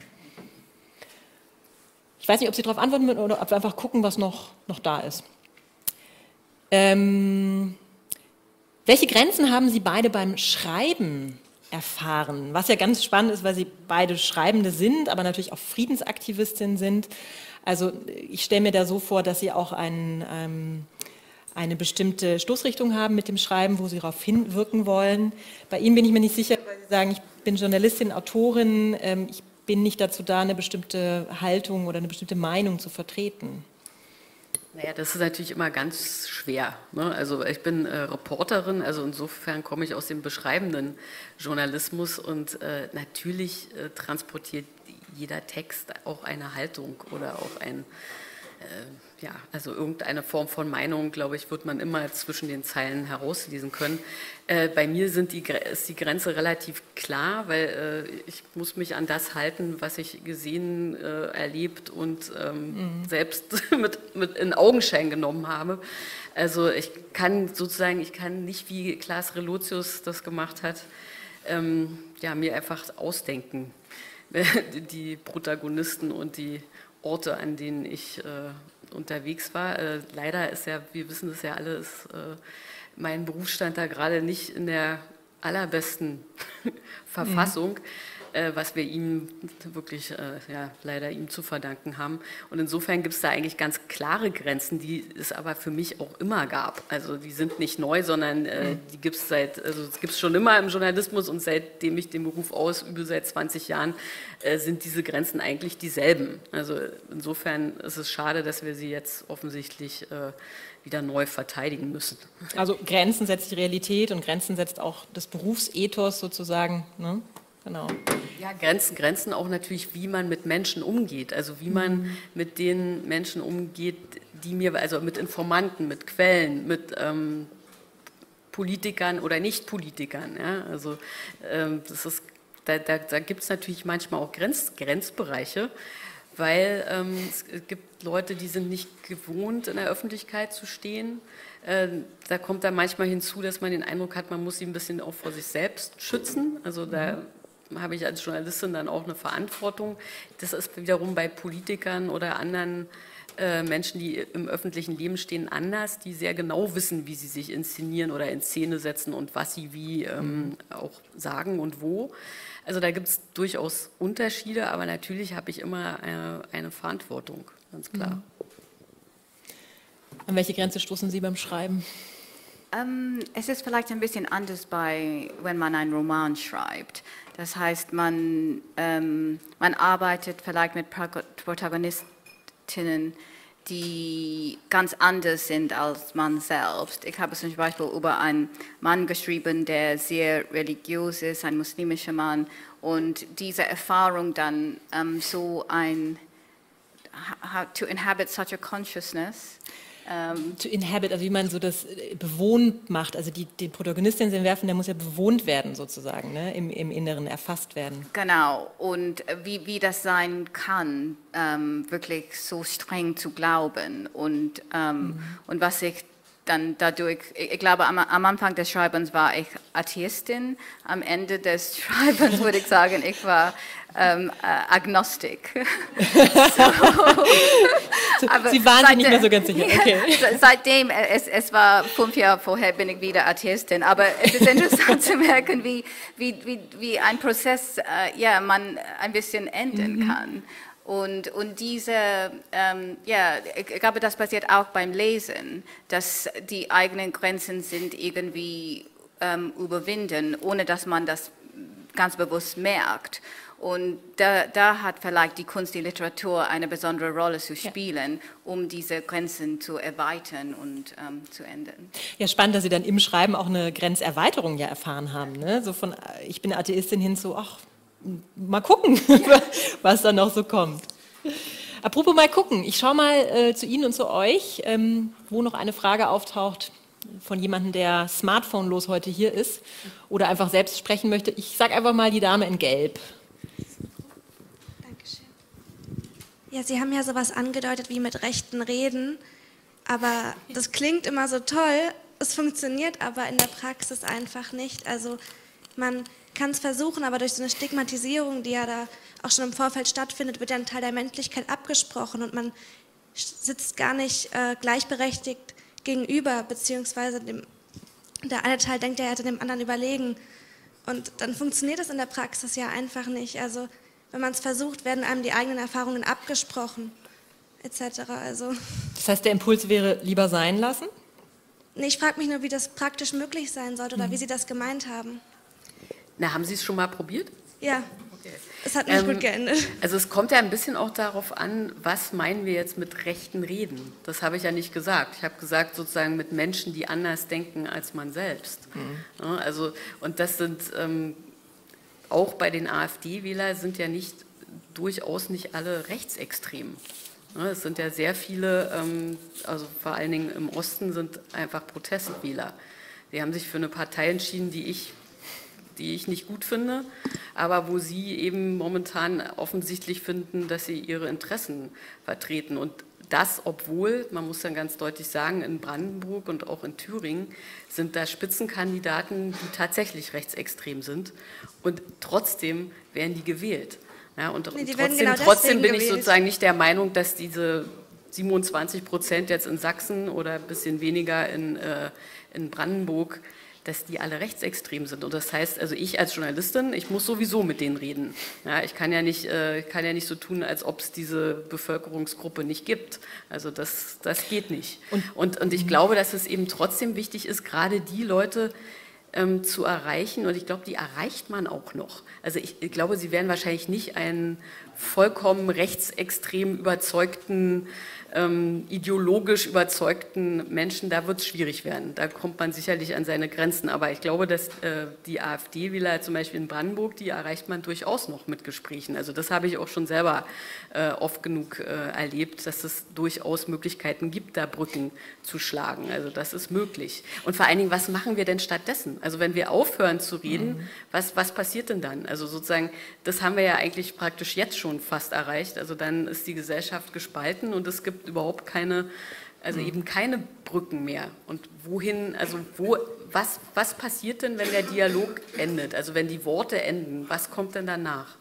Ich weiß nicht, ob Sie darauf antworten würden oder ob wir einfach gucken, was noch, noch da ist. Ähm, welche Grenzen haben Sie beide beim Schreiben erfahren? Was ja ganz spannend ist, weil Sie beide Schreibende sind, aber natürlich auch Friedensaktivistinnen sind. Also ich stelle mir da so vor, dass Sie auch ein, ähm, eine bestimmte Stoßrichtung haben mit dem Schreiben, wo Sie darauf hinwirken wollen. Bei Ihnen bin ich mir nicht sicher, weil Sie sagen, ich bin Journalistin, Autorin, ähm, ich bin nicht dazu da, eine bestimmte Haltung oder eine bestimmte Meinung zu vertreten. Naja, das ist natürlich immer ganz schwer. Ne? Also ich bin äh, Reporterin, also insofern komme ich aus dem beschreibenden Journalismus und äh, natürlich äh, transportiert jeder Text auch eine Haltung oder auch ein, äh, ja, also irgendeine Form von Meinung, glaube ich, wird man immer zwischen den Zeilen herauslesen können. Äh, bei mir sind die, ist die Grenze relativ klar, weil äh, ich muss mich an das halten, was ich gesehen, äh, erlebt und ähm, mhm. selbst <laughs> mit, mit in Augenschein genommen habe. Also ich kann sozusagen, ich kann nicht, wie Klaas Relotius das gemacht hat, ähm, ja, mir einfach ausdenken, <laughs> die Protagonisten und die Orte, an denen ich äh, unterwegs war. Äh, leider ist ja, wir wissen das ja alle, ist äh, mein Berufsstand da gerade nicht in der allerbesten <laughs> Verfassung. Mhm. Äh, was wir ihm wirklich äh, ja, leider ihm zu verdanken haben. Und insofern gibt es da eigentlich ganz klare Grenzen, die es aber für mich auch immer gab. Also die sind nicht neu, sondern äh, die gibt es seit, also gibt es schon immer im Journalismus und seitdem ich den Beruf ausübe, seit 20 Jahren, äh, sind diese Grenzen eigentlich dieselben. Also insofern ist es schade, dass wir sie jetzt offensichtlich äh, wieder neu verteidigen müssen. Also Grenzen setzt die Realität und Grenzen setzt auch das Berufsethos sozusagen. Ne? Genau. Ja, Grenzen, Grenzen auch natürlich, wie man mit Menschen umgeht. Also wie man mhm. mit den Menschen umgeht, die mir, also mit Informanten, mit Quellen, mit ähm, Politikern oder Nicht-Politikern. Ja? Also ähm, das ist, da, da, da gibt es natürlich manchmal auch Grenz, Grenzbereiche, weil ähm, es gibt Leute, die sind nicht gewohnt, in der Öffentlichkeit zu stehen. Äh, da kommt dann manchmal hinzu, dass man den Eindruck hat, man muss sie ein bisschen auch vor sich selbst schützen. Also da mhm habe ich als Journalistin dann auch eine Verantwortung. Das ist wiederum bei Politikern oder anderen äh, Menschen, die im öffentlichen Leben stehen, anders, die sehr genau wissen, wie sie sich inszenieren oder in Szene setzen und was sie wie ähm, auch sagen und wo. Also da gibt es durchaus Unterschiede, aber natürlich habe ich immer eine, eine Verantwortung, ganz klar. Mhm. An welche Grenze stoßen Sie beim Schreiben? Um, ähm, es ist vielleicht ein bisschen anders bei, wenn man einen Roman schreibt. Das heißt, man, ähm, man arbeitet vielleicht mit Protagonistinnen, die ganz anders sind als man selbst. Ich habe zum Beispiel über einen Mann geschrieben, der sehr religiös ist, ein muslimischer Mann, und diese Erfahrung dann ähm, so ein, to inhabit such a consciousness, ähm, to inhabit, also wie man so das äh, bewohnt macht. Also die, die Protagonistin entwerfen, der muss ja bewohnt werden sozusagen, ne? Im, im Inneren erfasst werden. Genau, und wie, wie das sein kann, ähm, wirklich so streng zu glauben und, ähm, mhm. und was ich dann dadurch, ich glaube, am, am, Anfang des Schreibens war ich Atheistin, am Ende des <laughs> Schreibens würde ich sagen, ich war ähm, äh, Agnostik. <laughs> so. <laughs> Sie waren sich nicht mehr so ganz sicher. Okay. Seitdem, äh, es, es war fünf Jahre vorher, bin ich wieder Atheistin, aber es ist interessant zu merken, wie, wie, wie, wie ein Prozess, äh, ja, man ein bisschen enden mhm. kann. Und, und diese, ähm, ja, ich glaube, das passiert auch beim Lesen, dass die eigenen Grenzen sind irgendwie ähm, überwinden, ohne dass man das ganz bewusst merkt. Und da, da, hat vielleicht die Kunst, die Literatur eine besondere Rolle zu spielen, ja. um diese Grenzen zu erweitern und ähm, zu ändern. Ja, spannend, dass Sie dann im Schreiben auch eine Grenzerweiterung ja erfahren haben. Ne? So von, ich bin Atheistin hin zu, ach, mal gucken, <laughs> was da noch so kommt. Apropos mal gucken, ich schaue mal äh, zu Ihnen und zu euch, ähm, wo noch eine Frage auftaucht von jemandem, der smartphonelos heute hier ist oder einfach selbst sprechen möchte. Ich sage einfach mal die Dame in Gelb. Dankeschön. Ja, Sie haben ja sowas angedeutet wie mit rechten Reden, aber das klingt immer so toll, es funktioniert aber in der Praxis einfach nicht. Also man kann es versuchen, aber durch so eine Stigmatisierung, die ja da auch schon im Vorfeld stattfindet, wird ja ein Teil der Menschlichkeit abgesprochen und man sitzt gar nicht äh, gleichberechtigt gegenüber, beziehungsweise dem, der eine Teil denkt, er hätte dem anderen überlegen. Und dann funktioniert das in der Praxis ja einfach nicht. Also wenn man es versucht, werden einem die eigenen Erfahrungen abgesprochen, etc. Also. <laughs> Das heißt, der Impuls wäre lieber sein lassen? Nee, ich frage mich nur, wie das praktisch möglich sein sollte oder mhm. wie Sie das gemeint haben. Na, haben Sie es schon mal probiert? Ja. Okay. Es hat nicht ähm, gut geendet. Also es kommt ja ein bisschen auch darauf an, was meinen wir jetzt mit rechten Reden. Das habe ich ja nicht gesagt. Ich habe gesagt sozusagen mit Menschen, die anders denken als man selbst. Mhm. Ja, also und das sind ähm, auch bei den AfD-Wählern sind ja nicht durchaus nicht alle rechtsextrem. Ja, es sind ja sehr viele, ähm, also vor allen Dingen im Osten sind einfach Protestwähler. Die haben sich für eine Partei entschieden, die ich die ich nicht gut finde, aber wo Sie eben momentan offensichtlich finden, dass Sie Ihre Interessen vertreten. Und das, obwohl, man muss dann ganz deutlich sagen, in Brandenburg und auch in Thüringen sind da Spitzenkandidaten, die tatsächlich rechtsextrem sind. Und trotzdem werden die gewählt. Ja, und, nee, trotzdem, genau trotzdem bin ich sozusagen nicht der Meinung, dass diese 27 Prozent jetzt in Sachsen oder ein bisschen weniger in, äh, in Brandenburg dass die alle rechtsextrem sind. Und das heißt, also ich als Journalistin, ich muss sowieso mit denen reden. Ja, ich kann ja nicht, äh, kann ja nicht so tun, als ob es diese Bevölkerungsgruppe nicht gibt. Also das, das geht nicht. Und, und, und ich mhm. glaube, dass es eben trotzdem wichtig ist, gerade die Leute, ähm, zu erreichen. Und ich glaube, die erreicht man auch noch. Also ich, ich, glaube, sie werden wahrscheinlich nicht einen vollkommen rechtsextrem überzeugten ähm, ideologisch überzeugten Menschen, da wird es schwierig werden. Da kommt man sicherlich an seine Grenzen. Aber ich glaube, dass äh, die AfD-Wähler zum Beispiel in Brandenburg, die erreicht man durchaus noch mit Gesprächen. Also das habe ich auch schon selber äh, oft genug äh, erlebt, dass es durchaus Möglichkeiten gibt, da Brücken zu schlagen. Also das ist möglich. Und vor allen Dingen, was machen wir denn stattdessen? Also wenn wir aufhören zu reden, mhm. was, was passiert denn dann? Also sozusagen, das haben wir ja eigentlich praktisch jetzt schon fast erreicht. Also dann ist die Gesellschaft gespalten und es gibt überhaupt keine, also eben keine Brücken mehr. Und wohin, also wo, was, was passiert denn, wenn der Dialog endet? Also wenn die Worte enden, was kommt denn danach?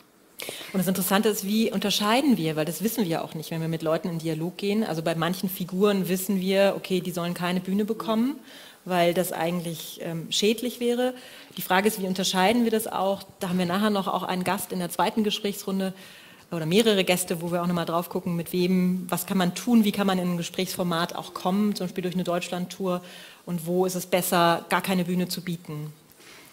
Und das Interessante ist, wie unterscheiden wir, weil das wissen wir ja auch nicht, wenn wir mit Leuten in Dialog gehen. Also bei manchen Figuren wissen wir, okay, die sollen keine Bühne bekommen, weil das eigentlich ähm, schädlich wäre. Die Frage ist, wie unterscheiden wir das auch? Da haben wir nachher noch auch einen Gast in der zweiten Gesprächsrunde, oder mehrere Gäste, wo wir auch nochmal drauf gucken, mit wem, was kann man tun, wie kann man in ein Gesprächsformat auch kommen, zum Beispiel durch eine Deutschlandtour und wo ist es besser, gar keine Bühne zu bieten.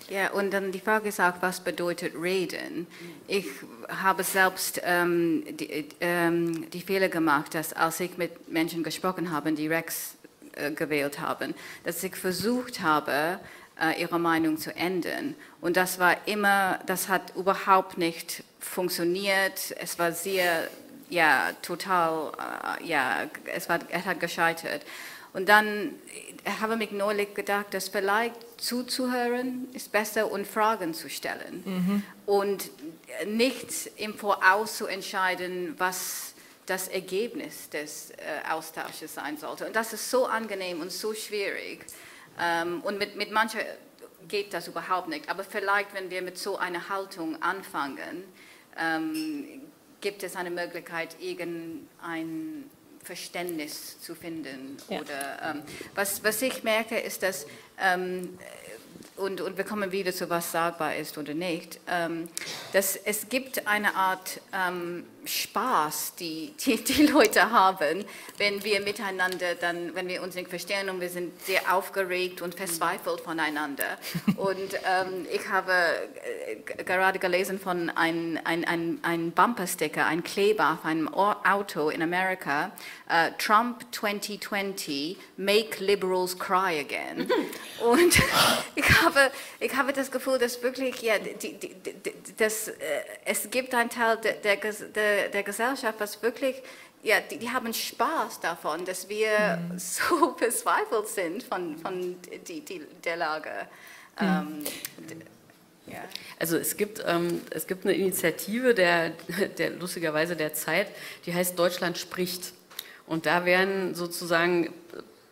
Ja, und dann die Frage ist auch, was bedeutet reden? Ich habe selbst ähm, die, ähm, die, Fehler gemacht, dass als ich mit Menschen gesprochen habe, die Rex äh, gewählt haben, dass ich versucht habe, äh, ihre Meinung zu ändern. Und das war immer, das hat überhaupt nicht funktioniert. Es war sehr, ja, total, äh, ja, es, war, es hat gescheitert. Und dann habe ich neulich gedacht, dass vielleicht zuzuhören ist besser und Fragen zu stellen. Mhm. Und nicht im Voraus zu entscheiden, was das Ergebnis des äh, Austausches sein sollte. Und das ist so angenehm und so schwierig. Ähm, und mit, mit manchen geht das überhaupt nicht. Aber vielleicht, wenn wir mit so einer Haltung anfangen, ähm, gibt es eine Möglichkeit, irgendein Verständnis zu finden. Ja. Oder, ähm, was, was ich merke, ist, dass ähm, und, und wir kommen wieder zu was sagbar ist oder nicht, ähm, dass es gibt eine Art ähm, Spaß, die, die die Leute haben, wenn wir miteinander dann, wenn wir uns nicht verstehen und wir sind sehr aufgeregt und verzweifelt voneinander. Und ähm, ich habe äh, gerade gelesen von einem ein, ein, ein Bumpersticker, ein Kleber auf einem Auto in Amerika, uh, Trump 2020, make liberals cry again. und <laughs> ich habe, ich habe das Gefühl, dass wirklich, ja, die, die, die, das, äh, es gibt einen Teil der, der, der Gesellschaft, was wirklich, ja, die, haben Spaß davon, dass wir mhm. so <laughs> verzweifelt sind von, von die, die, der Lage. Mhm. Ähm, ja. Also es gibt, ähm, es gibt eine Initiative der, <laughs> der lustigerweise der Zeit, die heißt Deutschland spricht. Und da werden sozusagen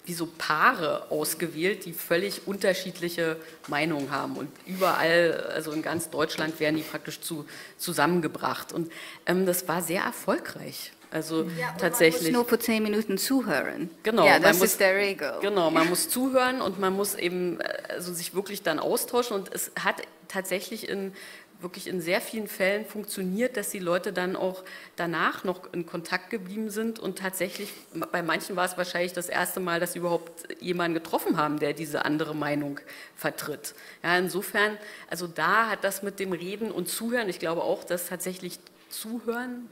wie so Paare ausgewählt, die völlig unterschiedliche Meinungen haben. Und überall, also in ganz Deutschland, werden die praktisch zu, zusammengebracht. Und ähm, das war sehr erfolgreich. Also ja, tatsächlich. Man muss nur für zehn Minuten zuhören. Genau, ja, das muss, ist der Regel. Genau, man <laughs> muss zuhören und man muss eben also sich wirklich dann austauschen. Und es hat tatsächlich in wirklich in sehr vielen Fällen funktioniert, dass die Leute dann auch danach noch in Kontakt geblieben sind und tatsächlich, bei manchen war es wahrscheinlich das erste Mal, dass sie überhaupt jemanden getroffen haben, der diese andere Meinung vertritt. Ja, insofern, also da hat das mit dem Reden und Zuhören, ich glaube auch, dass tatsächlich Zuhören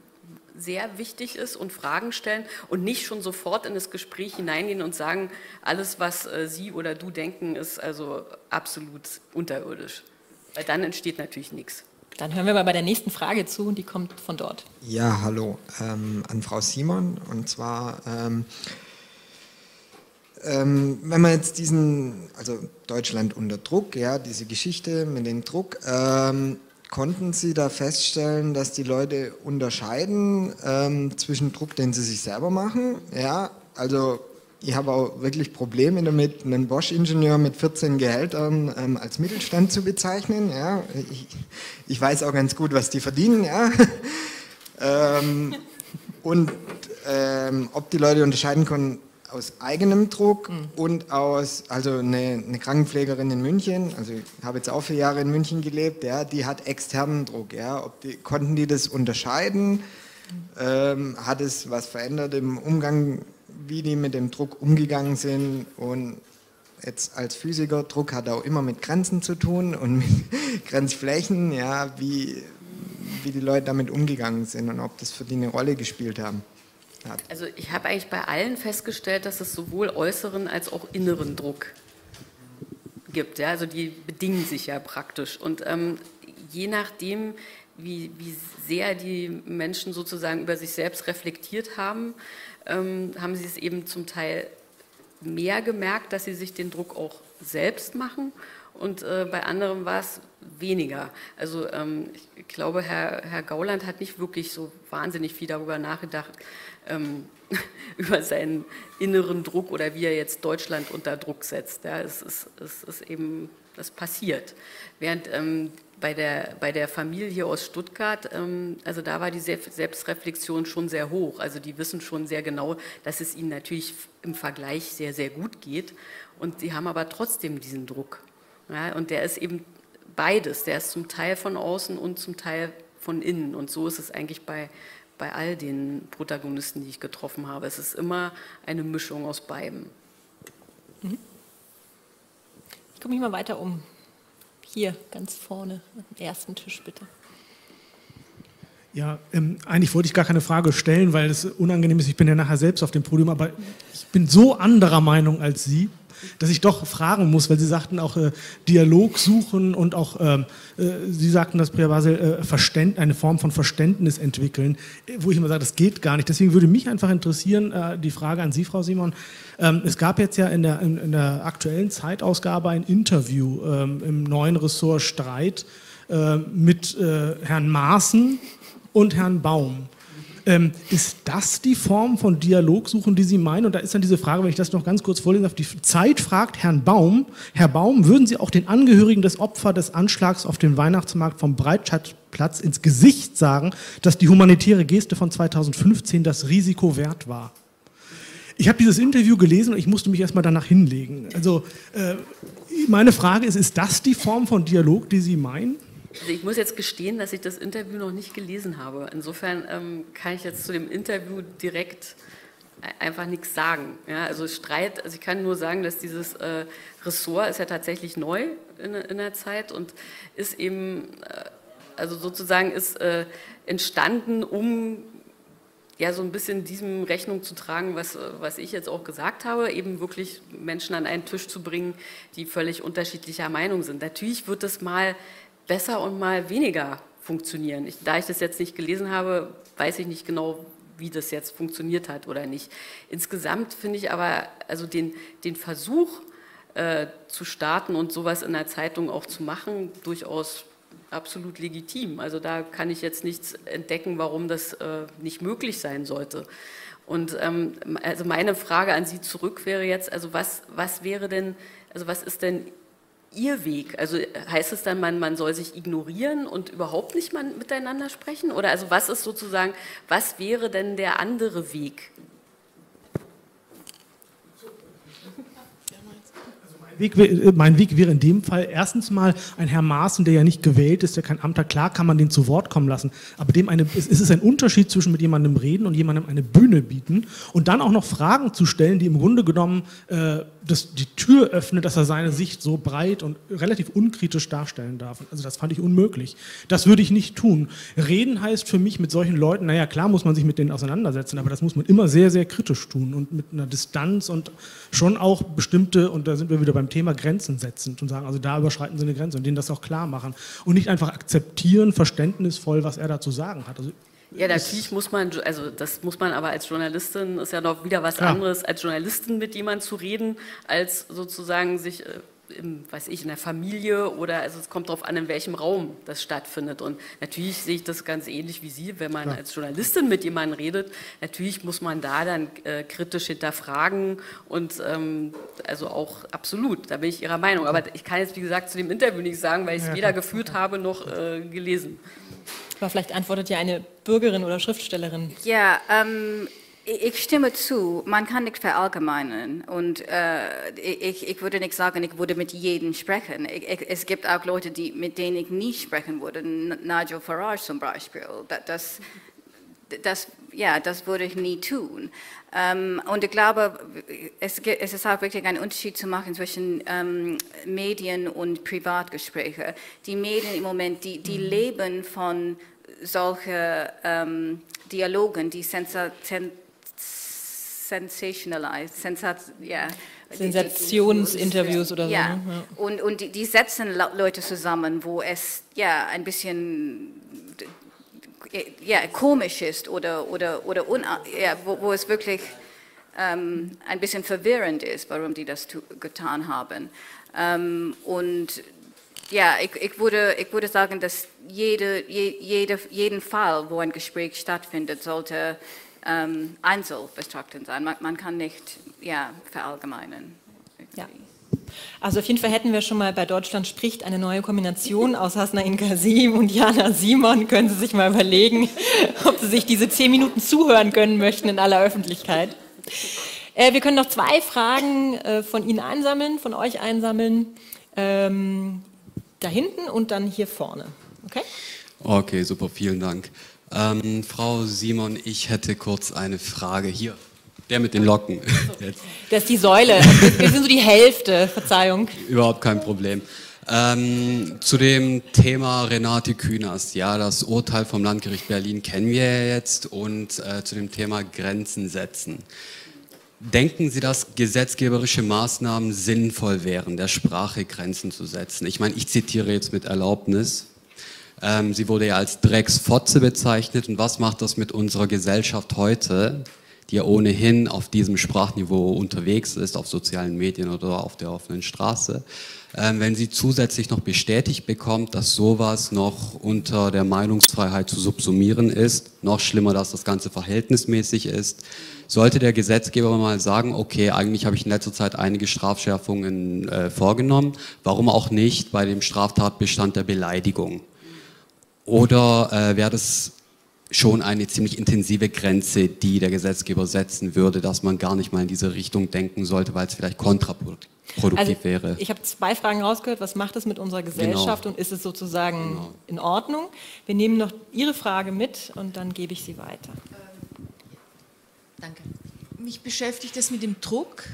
sehr wichtig ist und Fragen stellen und nicht schon sofort in das Gespräch hineingehen und sagen, alles, was äh, Sie oder du denken, ist also absolut unterirdisch. Weil dann entsteht natürlich nichts. Dann hören wir mal bei der nächsten Frage zu und die kommt von dort. Ja, hallo ähm, an Frau Simon. Und zwar, ähm, ähm, wenn man jetzt diesen, also Deutschland unter Druck, ja, diese Geschichte mit dem Druck, ähm, konnten Sie da feststellen, dass die Leute unterscheiden ähm, zwischen Druck, den sie sich selber machen, ja, also ich habe auch wirklich Probleme damit, einen Bosch-Ingenieur mit 14 Gehältern ähm, als Mittelstand zu bezeichnen. Ja. Ich, ich, weiß auch ganz gut, was die verdienen. Ja. <laughs> ähm, und ähm, ob die Leute unterscheiden können, aus eigenem Druck mhm. und aus, also eine, eine, Krankenpflegerin in München, also ich habe jetzt auch vier Jahre in München gelebt, ja, die hat externen Druck. Ja, Ob die, konnten die das unterscheiden? Mhm. Ähm, hat es was verändert im Umgang, wie die mit dem Druck umgegangen sind? Und jetzt als Physiker, Druck hat auch immer mit Grenzen zu tun und mit <laughs> Grenzflächen, ja, wie, wie die Leute damit umgegangen sind und ob das für die eine Rolle gespielt haben. Hat. Also ich habe eigentlich bei allen festgestellt, dass es sowohl äußeren als auch inneren Druck gibt. Ja? Also die bedingen sich ja praktisch. Und ähm, je nachdem, wie, wie sehr die Menschen sozusagen über sich selbst reflektiert haben, ähm, haben sie es eben zum Teil mehr gemerkt, dass sie sich den Druck auch selbst machen und äh, bei anderen war es weniger. Also ähm, ich glaube, Herr, Herr Gauland hat nicht wirklich so wahnsinnig viel darüber nachgedacht, ähm, <laughs> über seinen inneren Druck oder wie er jetzt Deutschland unter Druck setzt. Ja, es, ist, es ist eben, das passiert. Während ähm, bei, der, bei der Familie aus Stuttgart, ähm, also da war die Selbstreflexion schon sehr hoch. Also die wissen schon sehr genau, dass es ihnen natürlich im Vergleich sehr, sehr gut geht. Und sie haben aber trotzdem diesen Druck. Ja, und der ist eben beides. Der ist zum Teil von außen und zum Teil von innen. Und so ist es eigentlich bei, bei all den Protagonisten, die ich getroffen habe. Es ist immer eine Mischung aus beidem. Mhm. Ich komme mich mal weiter um. Hier, ganz vorne, am ersten Tisch bitte. Ja, ähm, eigentlich wollte ich gar keine Frage stellen, weil es unangenehm ist. Ich bin ja nachher selbst auf dem Podium, aber ich bin so anderer Meinung als Sie dass ich doch fragen muss, weil Sie sagten auch äh, Dialog suchen und auch, ähm, äh, Sie sagten, dass Priya Basel äh, eine Form von Verständnis entwickeln, äh, wo ich immer sage, das geht gar nicht. Deswegen würde mich einfach interessieren, äh, die Frage an Sie, Frau Simon. Ähm, es gab jetzt ja in der, in, in der aktuellen Zeitausgabe ein Interview ähm, im neuen Ressort Streit äh, mit Herrn Maaßen und Herrn Baum. Ähm, ist das die Form von Dialogsuchen, die Sie meinen? Und da ist dann diese Frage, wenn ich das noch ganz kurz vorlesen darf, die Zeit fragt Herrn Baum, Herr Baum, würden Sie auch den Angehörigen des Opfers des Anschlags auf den Weihnachtsmarkt vom Breitscheidplatz ins Gesicht sagen, dass die humanitäre Geste von 2015 das Risiko wert war? Ich habe dieses Interview gelesen und ich musste mich erstmal danach hinlegen. Also äh, meine Frage ist, ist das die Form von Dialog, die Sie meinen? Also ich muss jetzt gestehen, dass ich das Interview noch nicht gelesen habe. Insofern ähm, kann ich jetzt zu dem Interview direkt einfach nichts sagen. Ja, also Streit, also ich kann nur sagen, dass dieses äh, Ressort ist ja tatsächlich neu in, in der Zeit und ist eben, äh, also sozusagen ist äh, entstanden, um ja so ein bisschen diesem Rechnung zu tragen, was, was ich jetzt auch gesagt habe, eben wirklich Menschen an einen Tisch zu bringen, die völlig unterschiedlicher Meinung sind. Natürlich wird es mal besser und mal weniger funktionieren. Ich, da ich das jetzt nicht gelesen habe, weiß ich nicht genau, wie das jetzt funktioniert hat oder nicht. Insgesamt finde ich aber also den, den Versuch äh, zu starten und sowas in der Zeitung auch zu machen, durchaus absolut legitim. Also da kann ich jetzt nichts entdecken, warum das äh, nicht möglich sein sollte. Und ähm, also meine Frage an Sie zurück wäre jetzt, also was, was wäre denn, also was ist denn Ihr Weg? Also heißt es dann, man, man soll sich ignorieren und überhaupt nicht miteinander sprechen? Oder also was ist sozusagen, was wäre denn der andere Weg? Weg, äh, mein Weg wäre in dem Fall erstens mal ein Herr Maaßen, der ja nicht gewählt ist, der kein Amt hat. Klar kann man den zu Wort kommen lassen, aber dem eine, es ist ein Unterschied zwischen mit jemandem reden und jemandem eine Bühne bieten und dann auch noch Fragen zu stellen, die im Grunde genommen äh, das, die Tür öffnet, dass er seine Sicht so breit und relativ unkritisch darstellen darf. Also das fand ich unmöglich. Das würde ich nicht tun. Reden heißt für mich mit solchen Leuten, naja, klar muss man sich mit denen auseinandersetzen, aber das muss man immer sehr, sehr kritisch tun und mit einer Distanz und schon auch bestimmte, und da sind wir wieder beim Thema Grenzen setzen und sagen, also da überschreiten sie eine Grenze und denen das auch klar machen und nicht einfach akzeptieren, verständnisvoll, was er da zu sagen hat. Also ja, natürlich muss man, also das muss man aber als Journalistin, ist ja noch wieder was Klar. anderes, als Journalistin mit jemandem zu reden, als sozusagen sich äh, im, weiß ich, in der Familie oder also es kommt darauf an, in welchem Raum das stattfindet. Und natürlich sehe ich das ganz ähnlich wie Sie, wenn man Klar. als Journalistin mit jemandem redet, natürlich muss man da dann äh, kritisch hinterfragen und ähm, also auch absolut, da bin ich Ihrer Meinung. Aber ich kann jetzt, wie gesagt, zu dem Interview nichts sagen, weil ich es ja, weder geführt habe noch äh, gelesen. Aber vielleicht antwortet ja eine Bürgerin oder Schriftstellerin. Ja, ähm, ich stimme zu, man kann nicht verallgemeinern und äh, ich, ich würde nicht sagen, ich würde mit jedem sprechen. Ich, ich, es gibt auch Leute, die, mit denen ich nie sprechen würde, Nigel Farage zum Beispiel. Das, das, ja, das würde ich nie tun. Ähm, und ich glaube, es, es, ist auch wirklich ein Unterschied zu machen zwischen ähm, Medien und Privatgesprächen. Die Medien im Moment, die, die mhm. leben von solchen ähm, Dialogen, die sensationell sensationalized, Sensat, yeah. Sensationsinterviews oder so. Ja, ne? ja. und, und die, die, setzen Leute zusammen, wo es ja ein bisschen ja, komisch ist oder, oder, oder ja, wo, wo es wirklich ähm, ein bisschen verwirrend ist, warum die das getan haben. Ähm, und ja, ich, ich, würde, ich würde sagen, dass jede, jede, jeden Fall, wo ein Gespräch stattfindet, sollte ähm, einzelbetrachtend sein. Man, man, kann nicht ja, verallgemeinern. Ja. Also auf jeden Fall hätten wir schon mal bei Deutschland spricht eine neue Kombination aus Hasnain Kasim und Jana Simon. Können Sie sich mal überlegen, <laughs> ob Sie sich diese zehn Minuten zuhören können möchten in aller Öffentlichkeit. Äh, wir können noch zwei Fragen äh, von Ihnen einsammeln, von euch einsammeln. Ähm, da hinten und dann hier vorne. Okay? Okay, super, vielen Dank. Ähm, Frau Simon, ich hätte kurz eine Frage hier. Der mit den Locken. <laughs> Das ist die Säule. Wir sind so die Hälfte, Verzeihung. Überhaupt kein Problem. Ähm, zu dem Thema Renate Künast. Ja, das Urteil vom Landgericht Berlin kennen wir ja jetzt und äh, zu dem Thema Grenzen setzen. Denken Sie, dass gesetzgeberische Maßnahmen sinnvoll wären, der Sprache Grenzen zu setzen? Ich meine, ich zitiere jetzt mit Erlaubnis. Ähm, sie wurde ja als Drecksfotze bezeichnet. Und was macht das mit unserer Gesellschaft heute, die ja ohnehin auf diesem Sprachniveau unterwegs ist, auf sozialen Medien oder auf der offenen Straße? Ähm, wenn sie zusätzlich noch bestätigt bekommt, dass sowas noch unter der Meinungsfreiheit zu subsumieren ist, noch schlimmer, dass das Ganze verhältnismäßig ist, sollte der Gesetzgeber mal sagen, okay, eigentlich habe ich in letzter Zeit einige Strafschärfungen äh, vorgenommen, warum auch nicht bei dem Straftatbestand der Beleidigung? Oder äh, wäre das schon eine ziemlich intensive Grenze, die der Gesetzgeber setzen würde, dass man gar nicht mal in diese Richtung denken sollte, weil es vielleicht kontraproduktiv also, wäre? Ich habe zwei Fragen rausgehört. Was macht es mit unserer genau. Gesellschaft genau. und ist es sozusagen genau. in Ordnung? Wir nehmen noch Ihre Frage mit und dann gebe ich sie weiter. Ähm, danke. Mich beschäftigt das mit dem Druck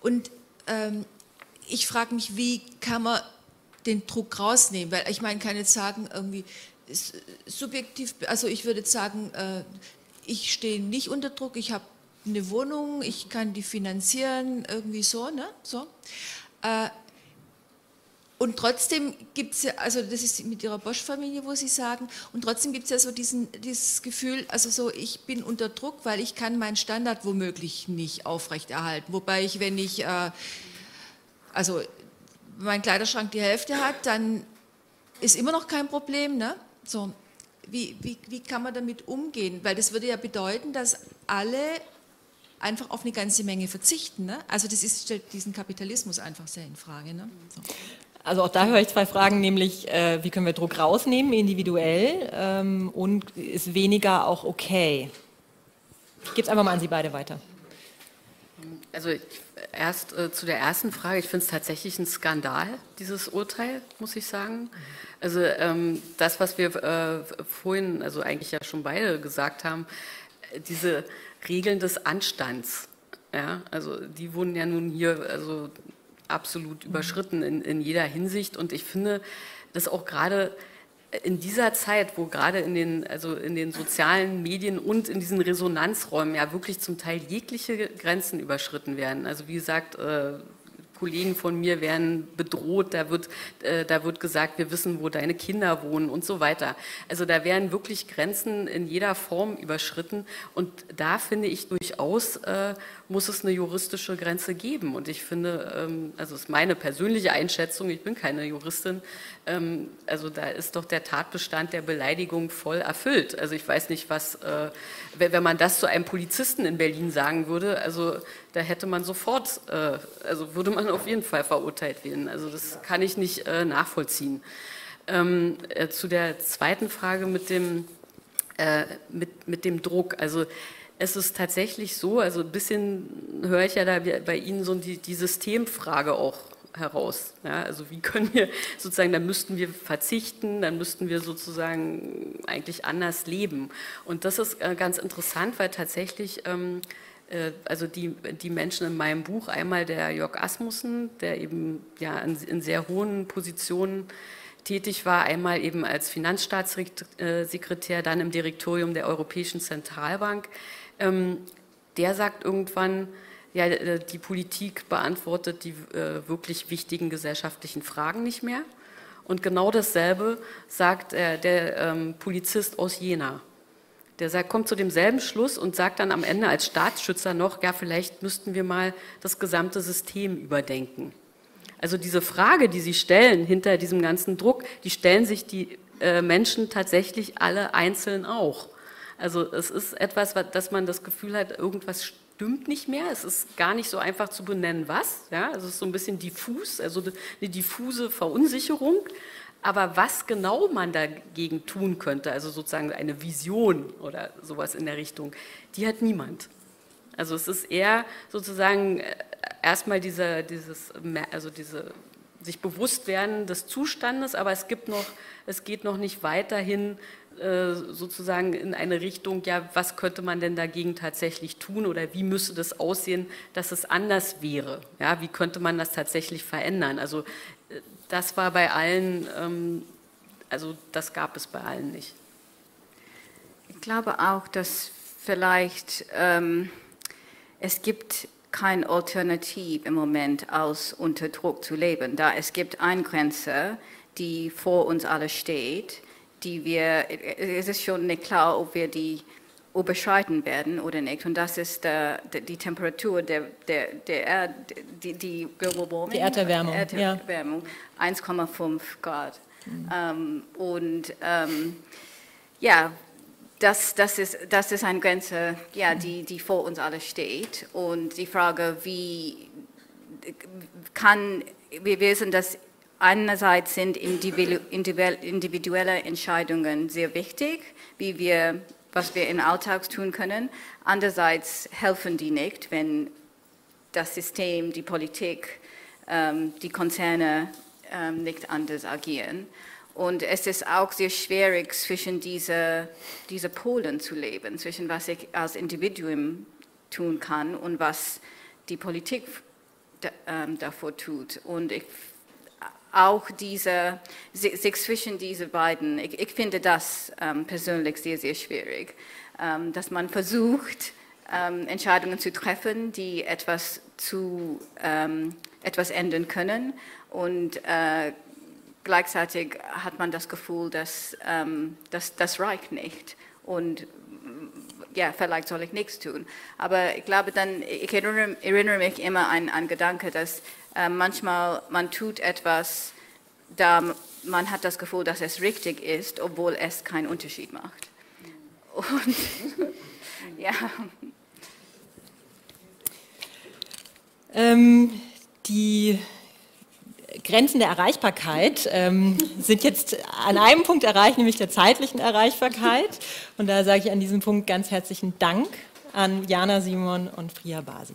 und ähm, ich frage mich, wie kann man den Druck rausnehmen? Weil ich meine, kann jetzt sagen, irgendwie, subjektiv, also ich würde sagen, äh, ich stehe nicht unter Druck, ich habe eine Wohnung, ich kann die finanzieren, irgendwie so, ne? So. Äh, und trotzdem gibt es ja, also das ist mit ihrer Bosch-Familie, wo Sie sagen, und trotzdem gibt es ja so diesen, dieses Gefühl, also so, ich bin unter Druck, weil ich kann meinen Standard womöglich nicht aufrechterhalten. Wobei ich, wenn ich, äh, also mein Kleiderschrank die Hälfte hat, dann ist immer noch kein Problem, ne? So, wie, wie, wie kann man damit umgehen? Weil das würde ja bedeuten, dass alle einfach auf eine ganze Menge verzichten. Ne? Also das ist, stellt diesen Kapitalismus einfach sehr in Frage. Ne? So. Also auch da höre ich zwei Fragen, nämlich äh, wie können wir Druck rausnehmen, individuell, ähm, und ist weniger auch okay? Ich gebe es einfach mal an Sie beide weiter. Also erst äh, zu der ersten Frage, ich finde es tatsächlich ein Skandal, dieses Urteil, muss ich sagen. Also ähm, das, was wir äh, vorhin, also eigentlich ja schon beide gesagt haben, diese Regeln des Anstands, ja, also die wurden ja nun hier also absolut überschritten in, in jeder Hinsicht und ich finde, dass auch gerade in dieser Zeit, wo gerade in den, also in den sozialen Medien und in diesen Resonanzräumen ja wirklich zum Teil jegliche Grenzen überschritten werden. Also wie gesagt, äh, Kollegen von mir werden bedroht, da wird, äh, da wird gesagt, wir wissen, wo deine Kinder wohnen und so weiter. Also da werden wirklich Grenzen in jeder Form überschritten und da finde ich durchaus, äh, muss es eine juristische Grenze geben. Und ich finde, ähm, also ist meine persönliche Einschätzung, ich bin keine Juristin, ähm, also da ist doch der Tatbestand der Beleidigung voll erfüllt. Also ich weiß nicht, was, äh, wenn man das zu einem Polizisten in Berlin sagen würde, also da hätte man sofort, äh, also würde man auf jeden Fall verurteilt werden. Also das kann ich nicht äh, nachvollziehen. Ähm, zu der zweiten Frage mit dem, mit, mit dem Druck. Also es ist tatsächlich so, also ein bisschen höre ich ja da bei Ihnen so die, die Systemfrage auch heraus. Ja, also wie können wir sozusagen, dann müssten wir verzichten, dann müssten wir sozusagen eigentlich anders leben. Und das ist äh, ganz interessant, weil tatsächlich ähm, äh, also die, die Menschen in meinem Buch, einmal der Jörg Asmussen, der eben ja in, in sehr hohen Positionen tätig war, einmal eben als Finanzstaatssekretär, dann im Direktorium der Europäischen Zentralbank. Ähm, der sagt irgendwann, ja, äh, die Politik beantwortet die äh, wirklich wichtigen gesellschaftlichen Fragen nicht mehr. Und genau dasselbe sagt äh, der ähm, Polizist aus Jena. Der sagt, kommt zu demselben Schluss und sagt dann am Ende als Staatsschützer noch, ja, vielleicht müssten wir mal das gesamte System überdenken. Also diese Frage, die Sie stellen hinter diesem ganzen Druck, die stellen sich die äh, Menschen tatsächlich alle einzeln auch. Also es ist etwas, dass man das Gefühl hat, irgendwas stimmt nicht mehr. Es ist gar nicht so einfach zu benennen, was. Ja, es ist so ein bisschen diffus, also eine diffuse Verunsicherung. Aber was genau man dagegen tun könnte, also sozusagen eine Vision oder sowas in der Richtung, die hat niemand. Also es ist eher sozusagen äh, erstmal diese, dieses, also diese sich bewusst werden des Zustandes, aber es gibt noch, es geht noch nicht weiterhin äh, sozusagen in eine Richtung, ja, was könnte man denn dagegen tatsächlich tun oder wie müsste das aussehen, dass es anders wäre? Ja, wie könnte man das tatsächlich verändern? Also äh, das war bei allen, ähm, also das gab es bei allen nicht. Ich glaube auch, dass vielleicht ähm, es gibt kein Alternativ im Moment, als unter Druck zu leben, da es gibt eine Grenze, die vor uns alle steht, die wir, es ist schon nicht klar, ob wir die überschreiten werden oder nicht. Und das ist der, die Temperatur der, der, der Erd, die, die Global Warming, die Erderwärmung, Erderwärmung ja. 1,5 Grad. Mhm. Ähm, und ähm, ja, das, das, ist, das ist eine Grenze, ja, die, die vor uns alle steht. Und die Frage, wie kann, wir wissen, dass einerseits sind individuelle Entscheidungen sehr wichtig, wie wir, was wir im Alltag tun können. Andererseits helfen die nicht, wenn das System, die Politik, ähm, die Konzerne ähm, nicht anders agieren. Und es ist auch sehr schwierig, zwischen diese, diese Polen zu leben, zwischen was ich als Individuum tun kann und was die Politik ähm, davor tut. Und ich auch diese, sich zwischen diese beiden, ich, ich finde das ähm, persönlich sehr, sehr schwierig, ähm, dass man versucht, ähm, Entscheidungen zu treffen, die etwas, zu, ähm, etwas ändern können und äh, gleichzeitig hat man das Gefühl, dass, ähm, dass das reicht nicht und ja, vielleicht soll ich nichts tun. Aber ich glaube dann, ich erinnere, erinnere mich immer an einen Gedanke, dass äh, manchmal man tut etwas, da man hat das Gefühl, dass es richtig ist, obwohl es keinen Unterschied macht. Und <laughs> ja. Ähm, die Grenzen der Erreichbarkeit ähm, sind jetzt an einem Punkt erreicht, nämlich der zeitlichen Erreichbarkeit. Und da sage ich an diesem Punkt ganz herzlichen Dank an Jana Simon und Priya Basi.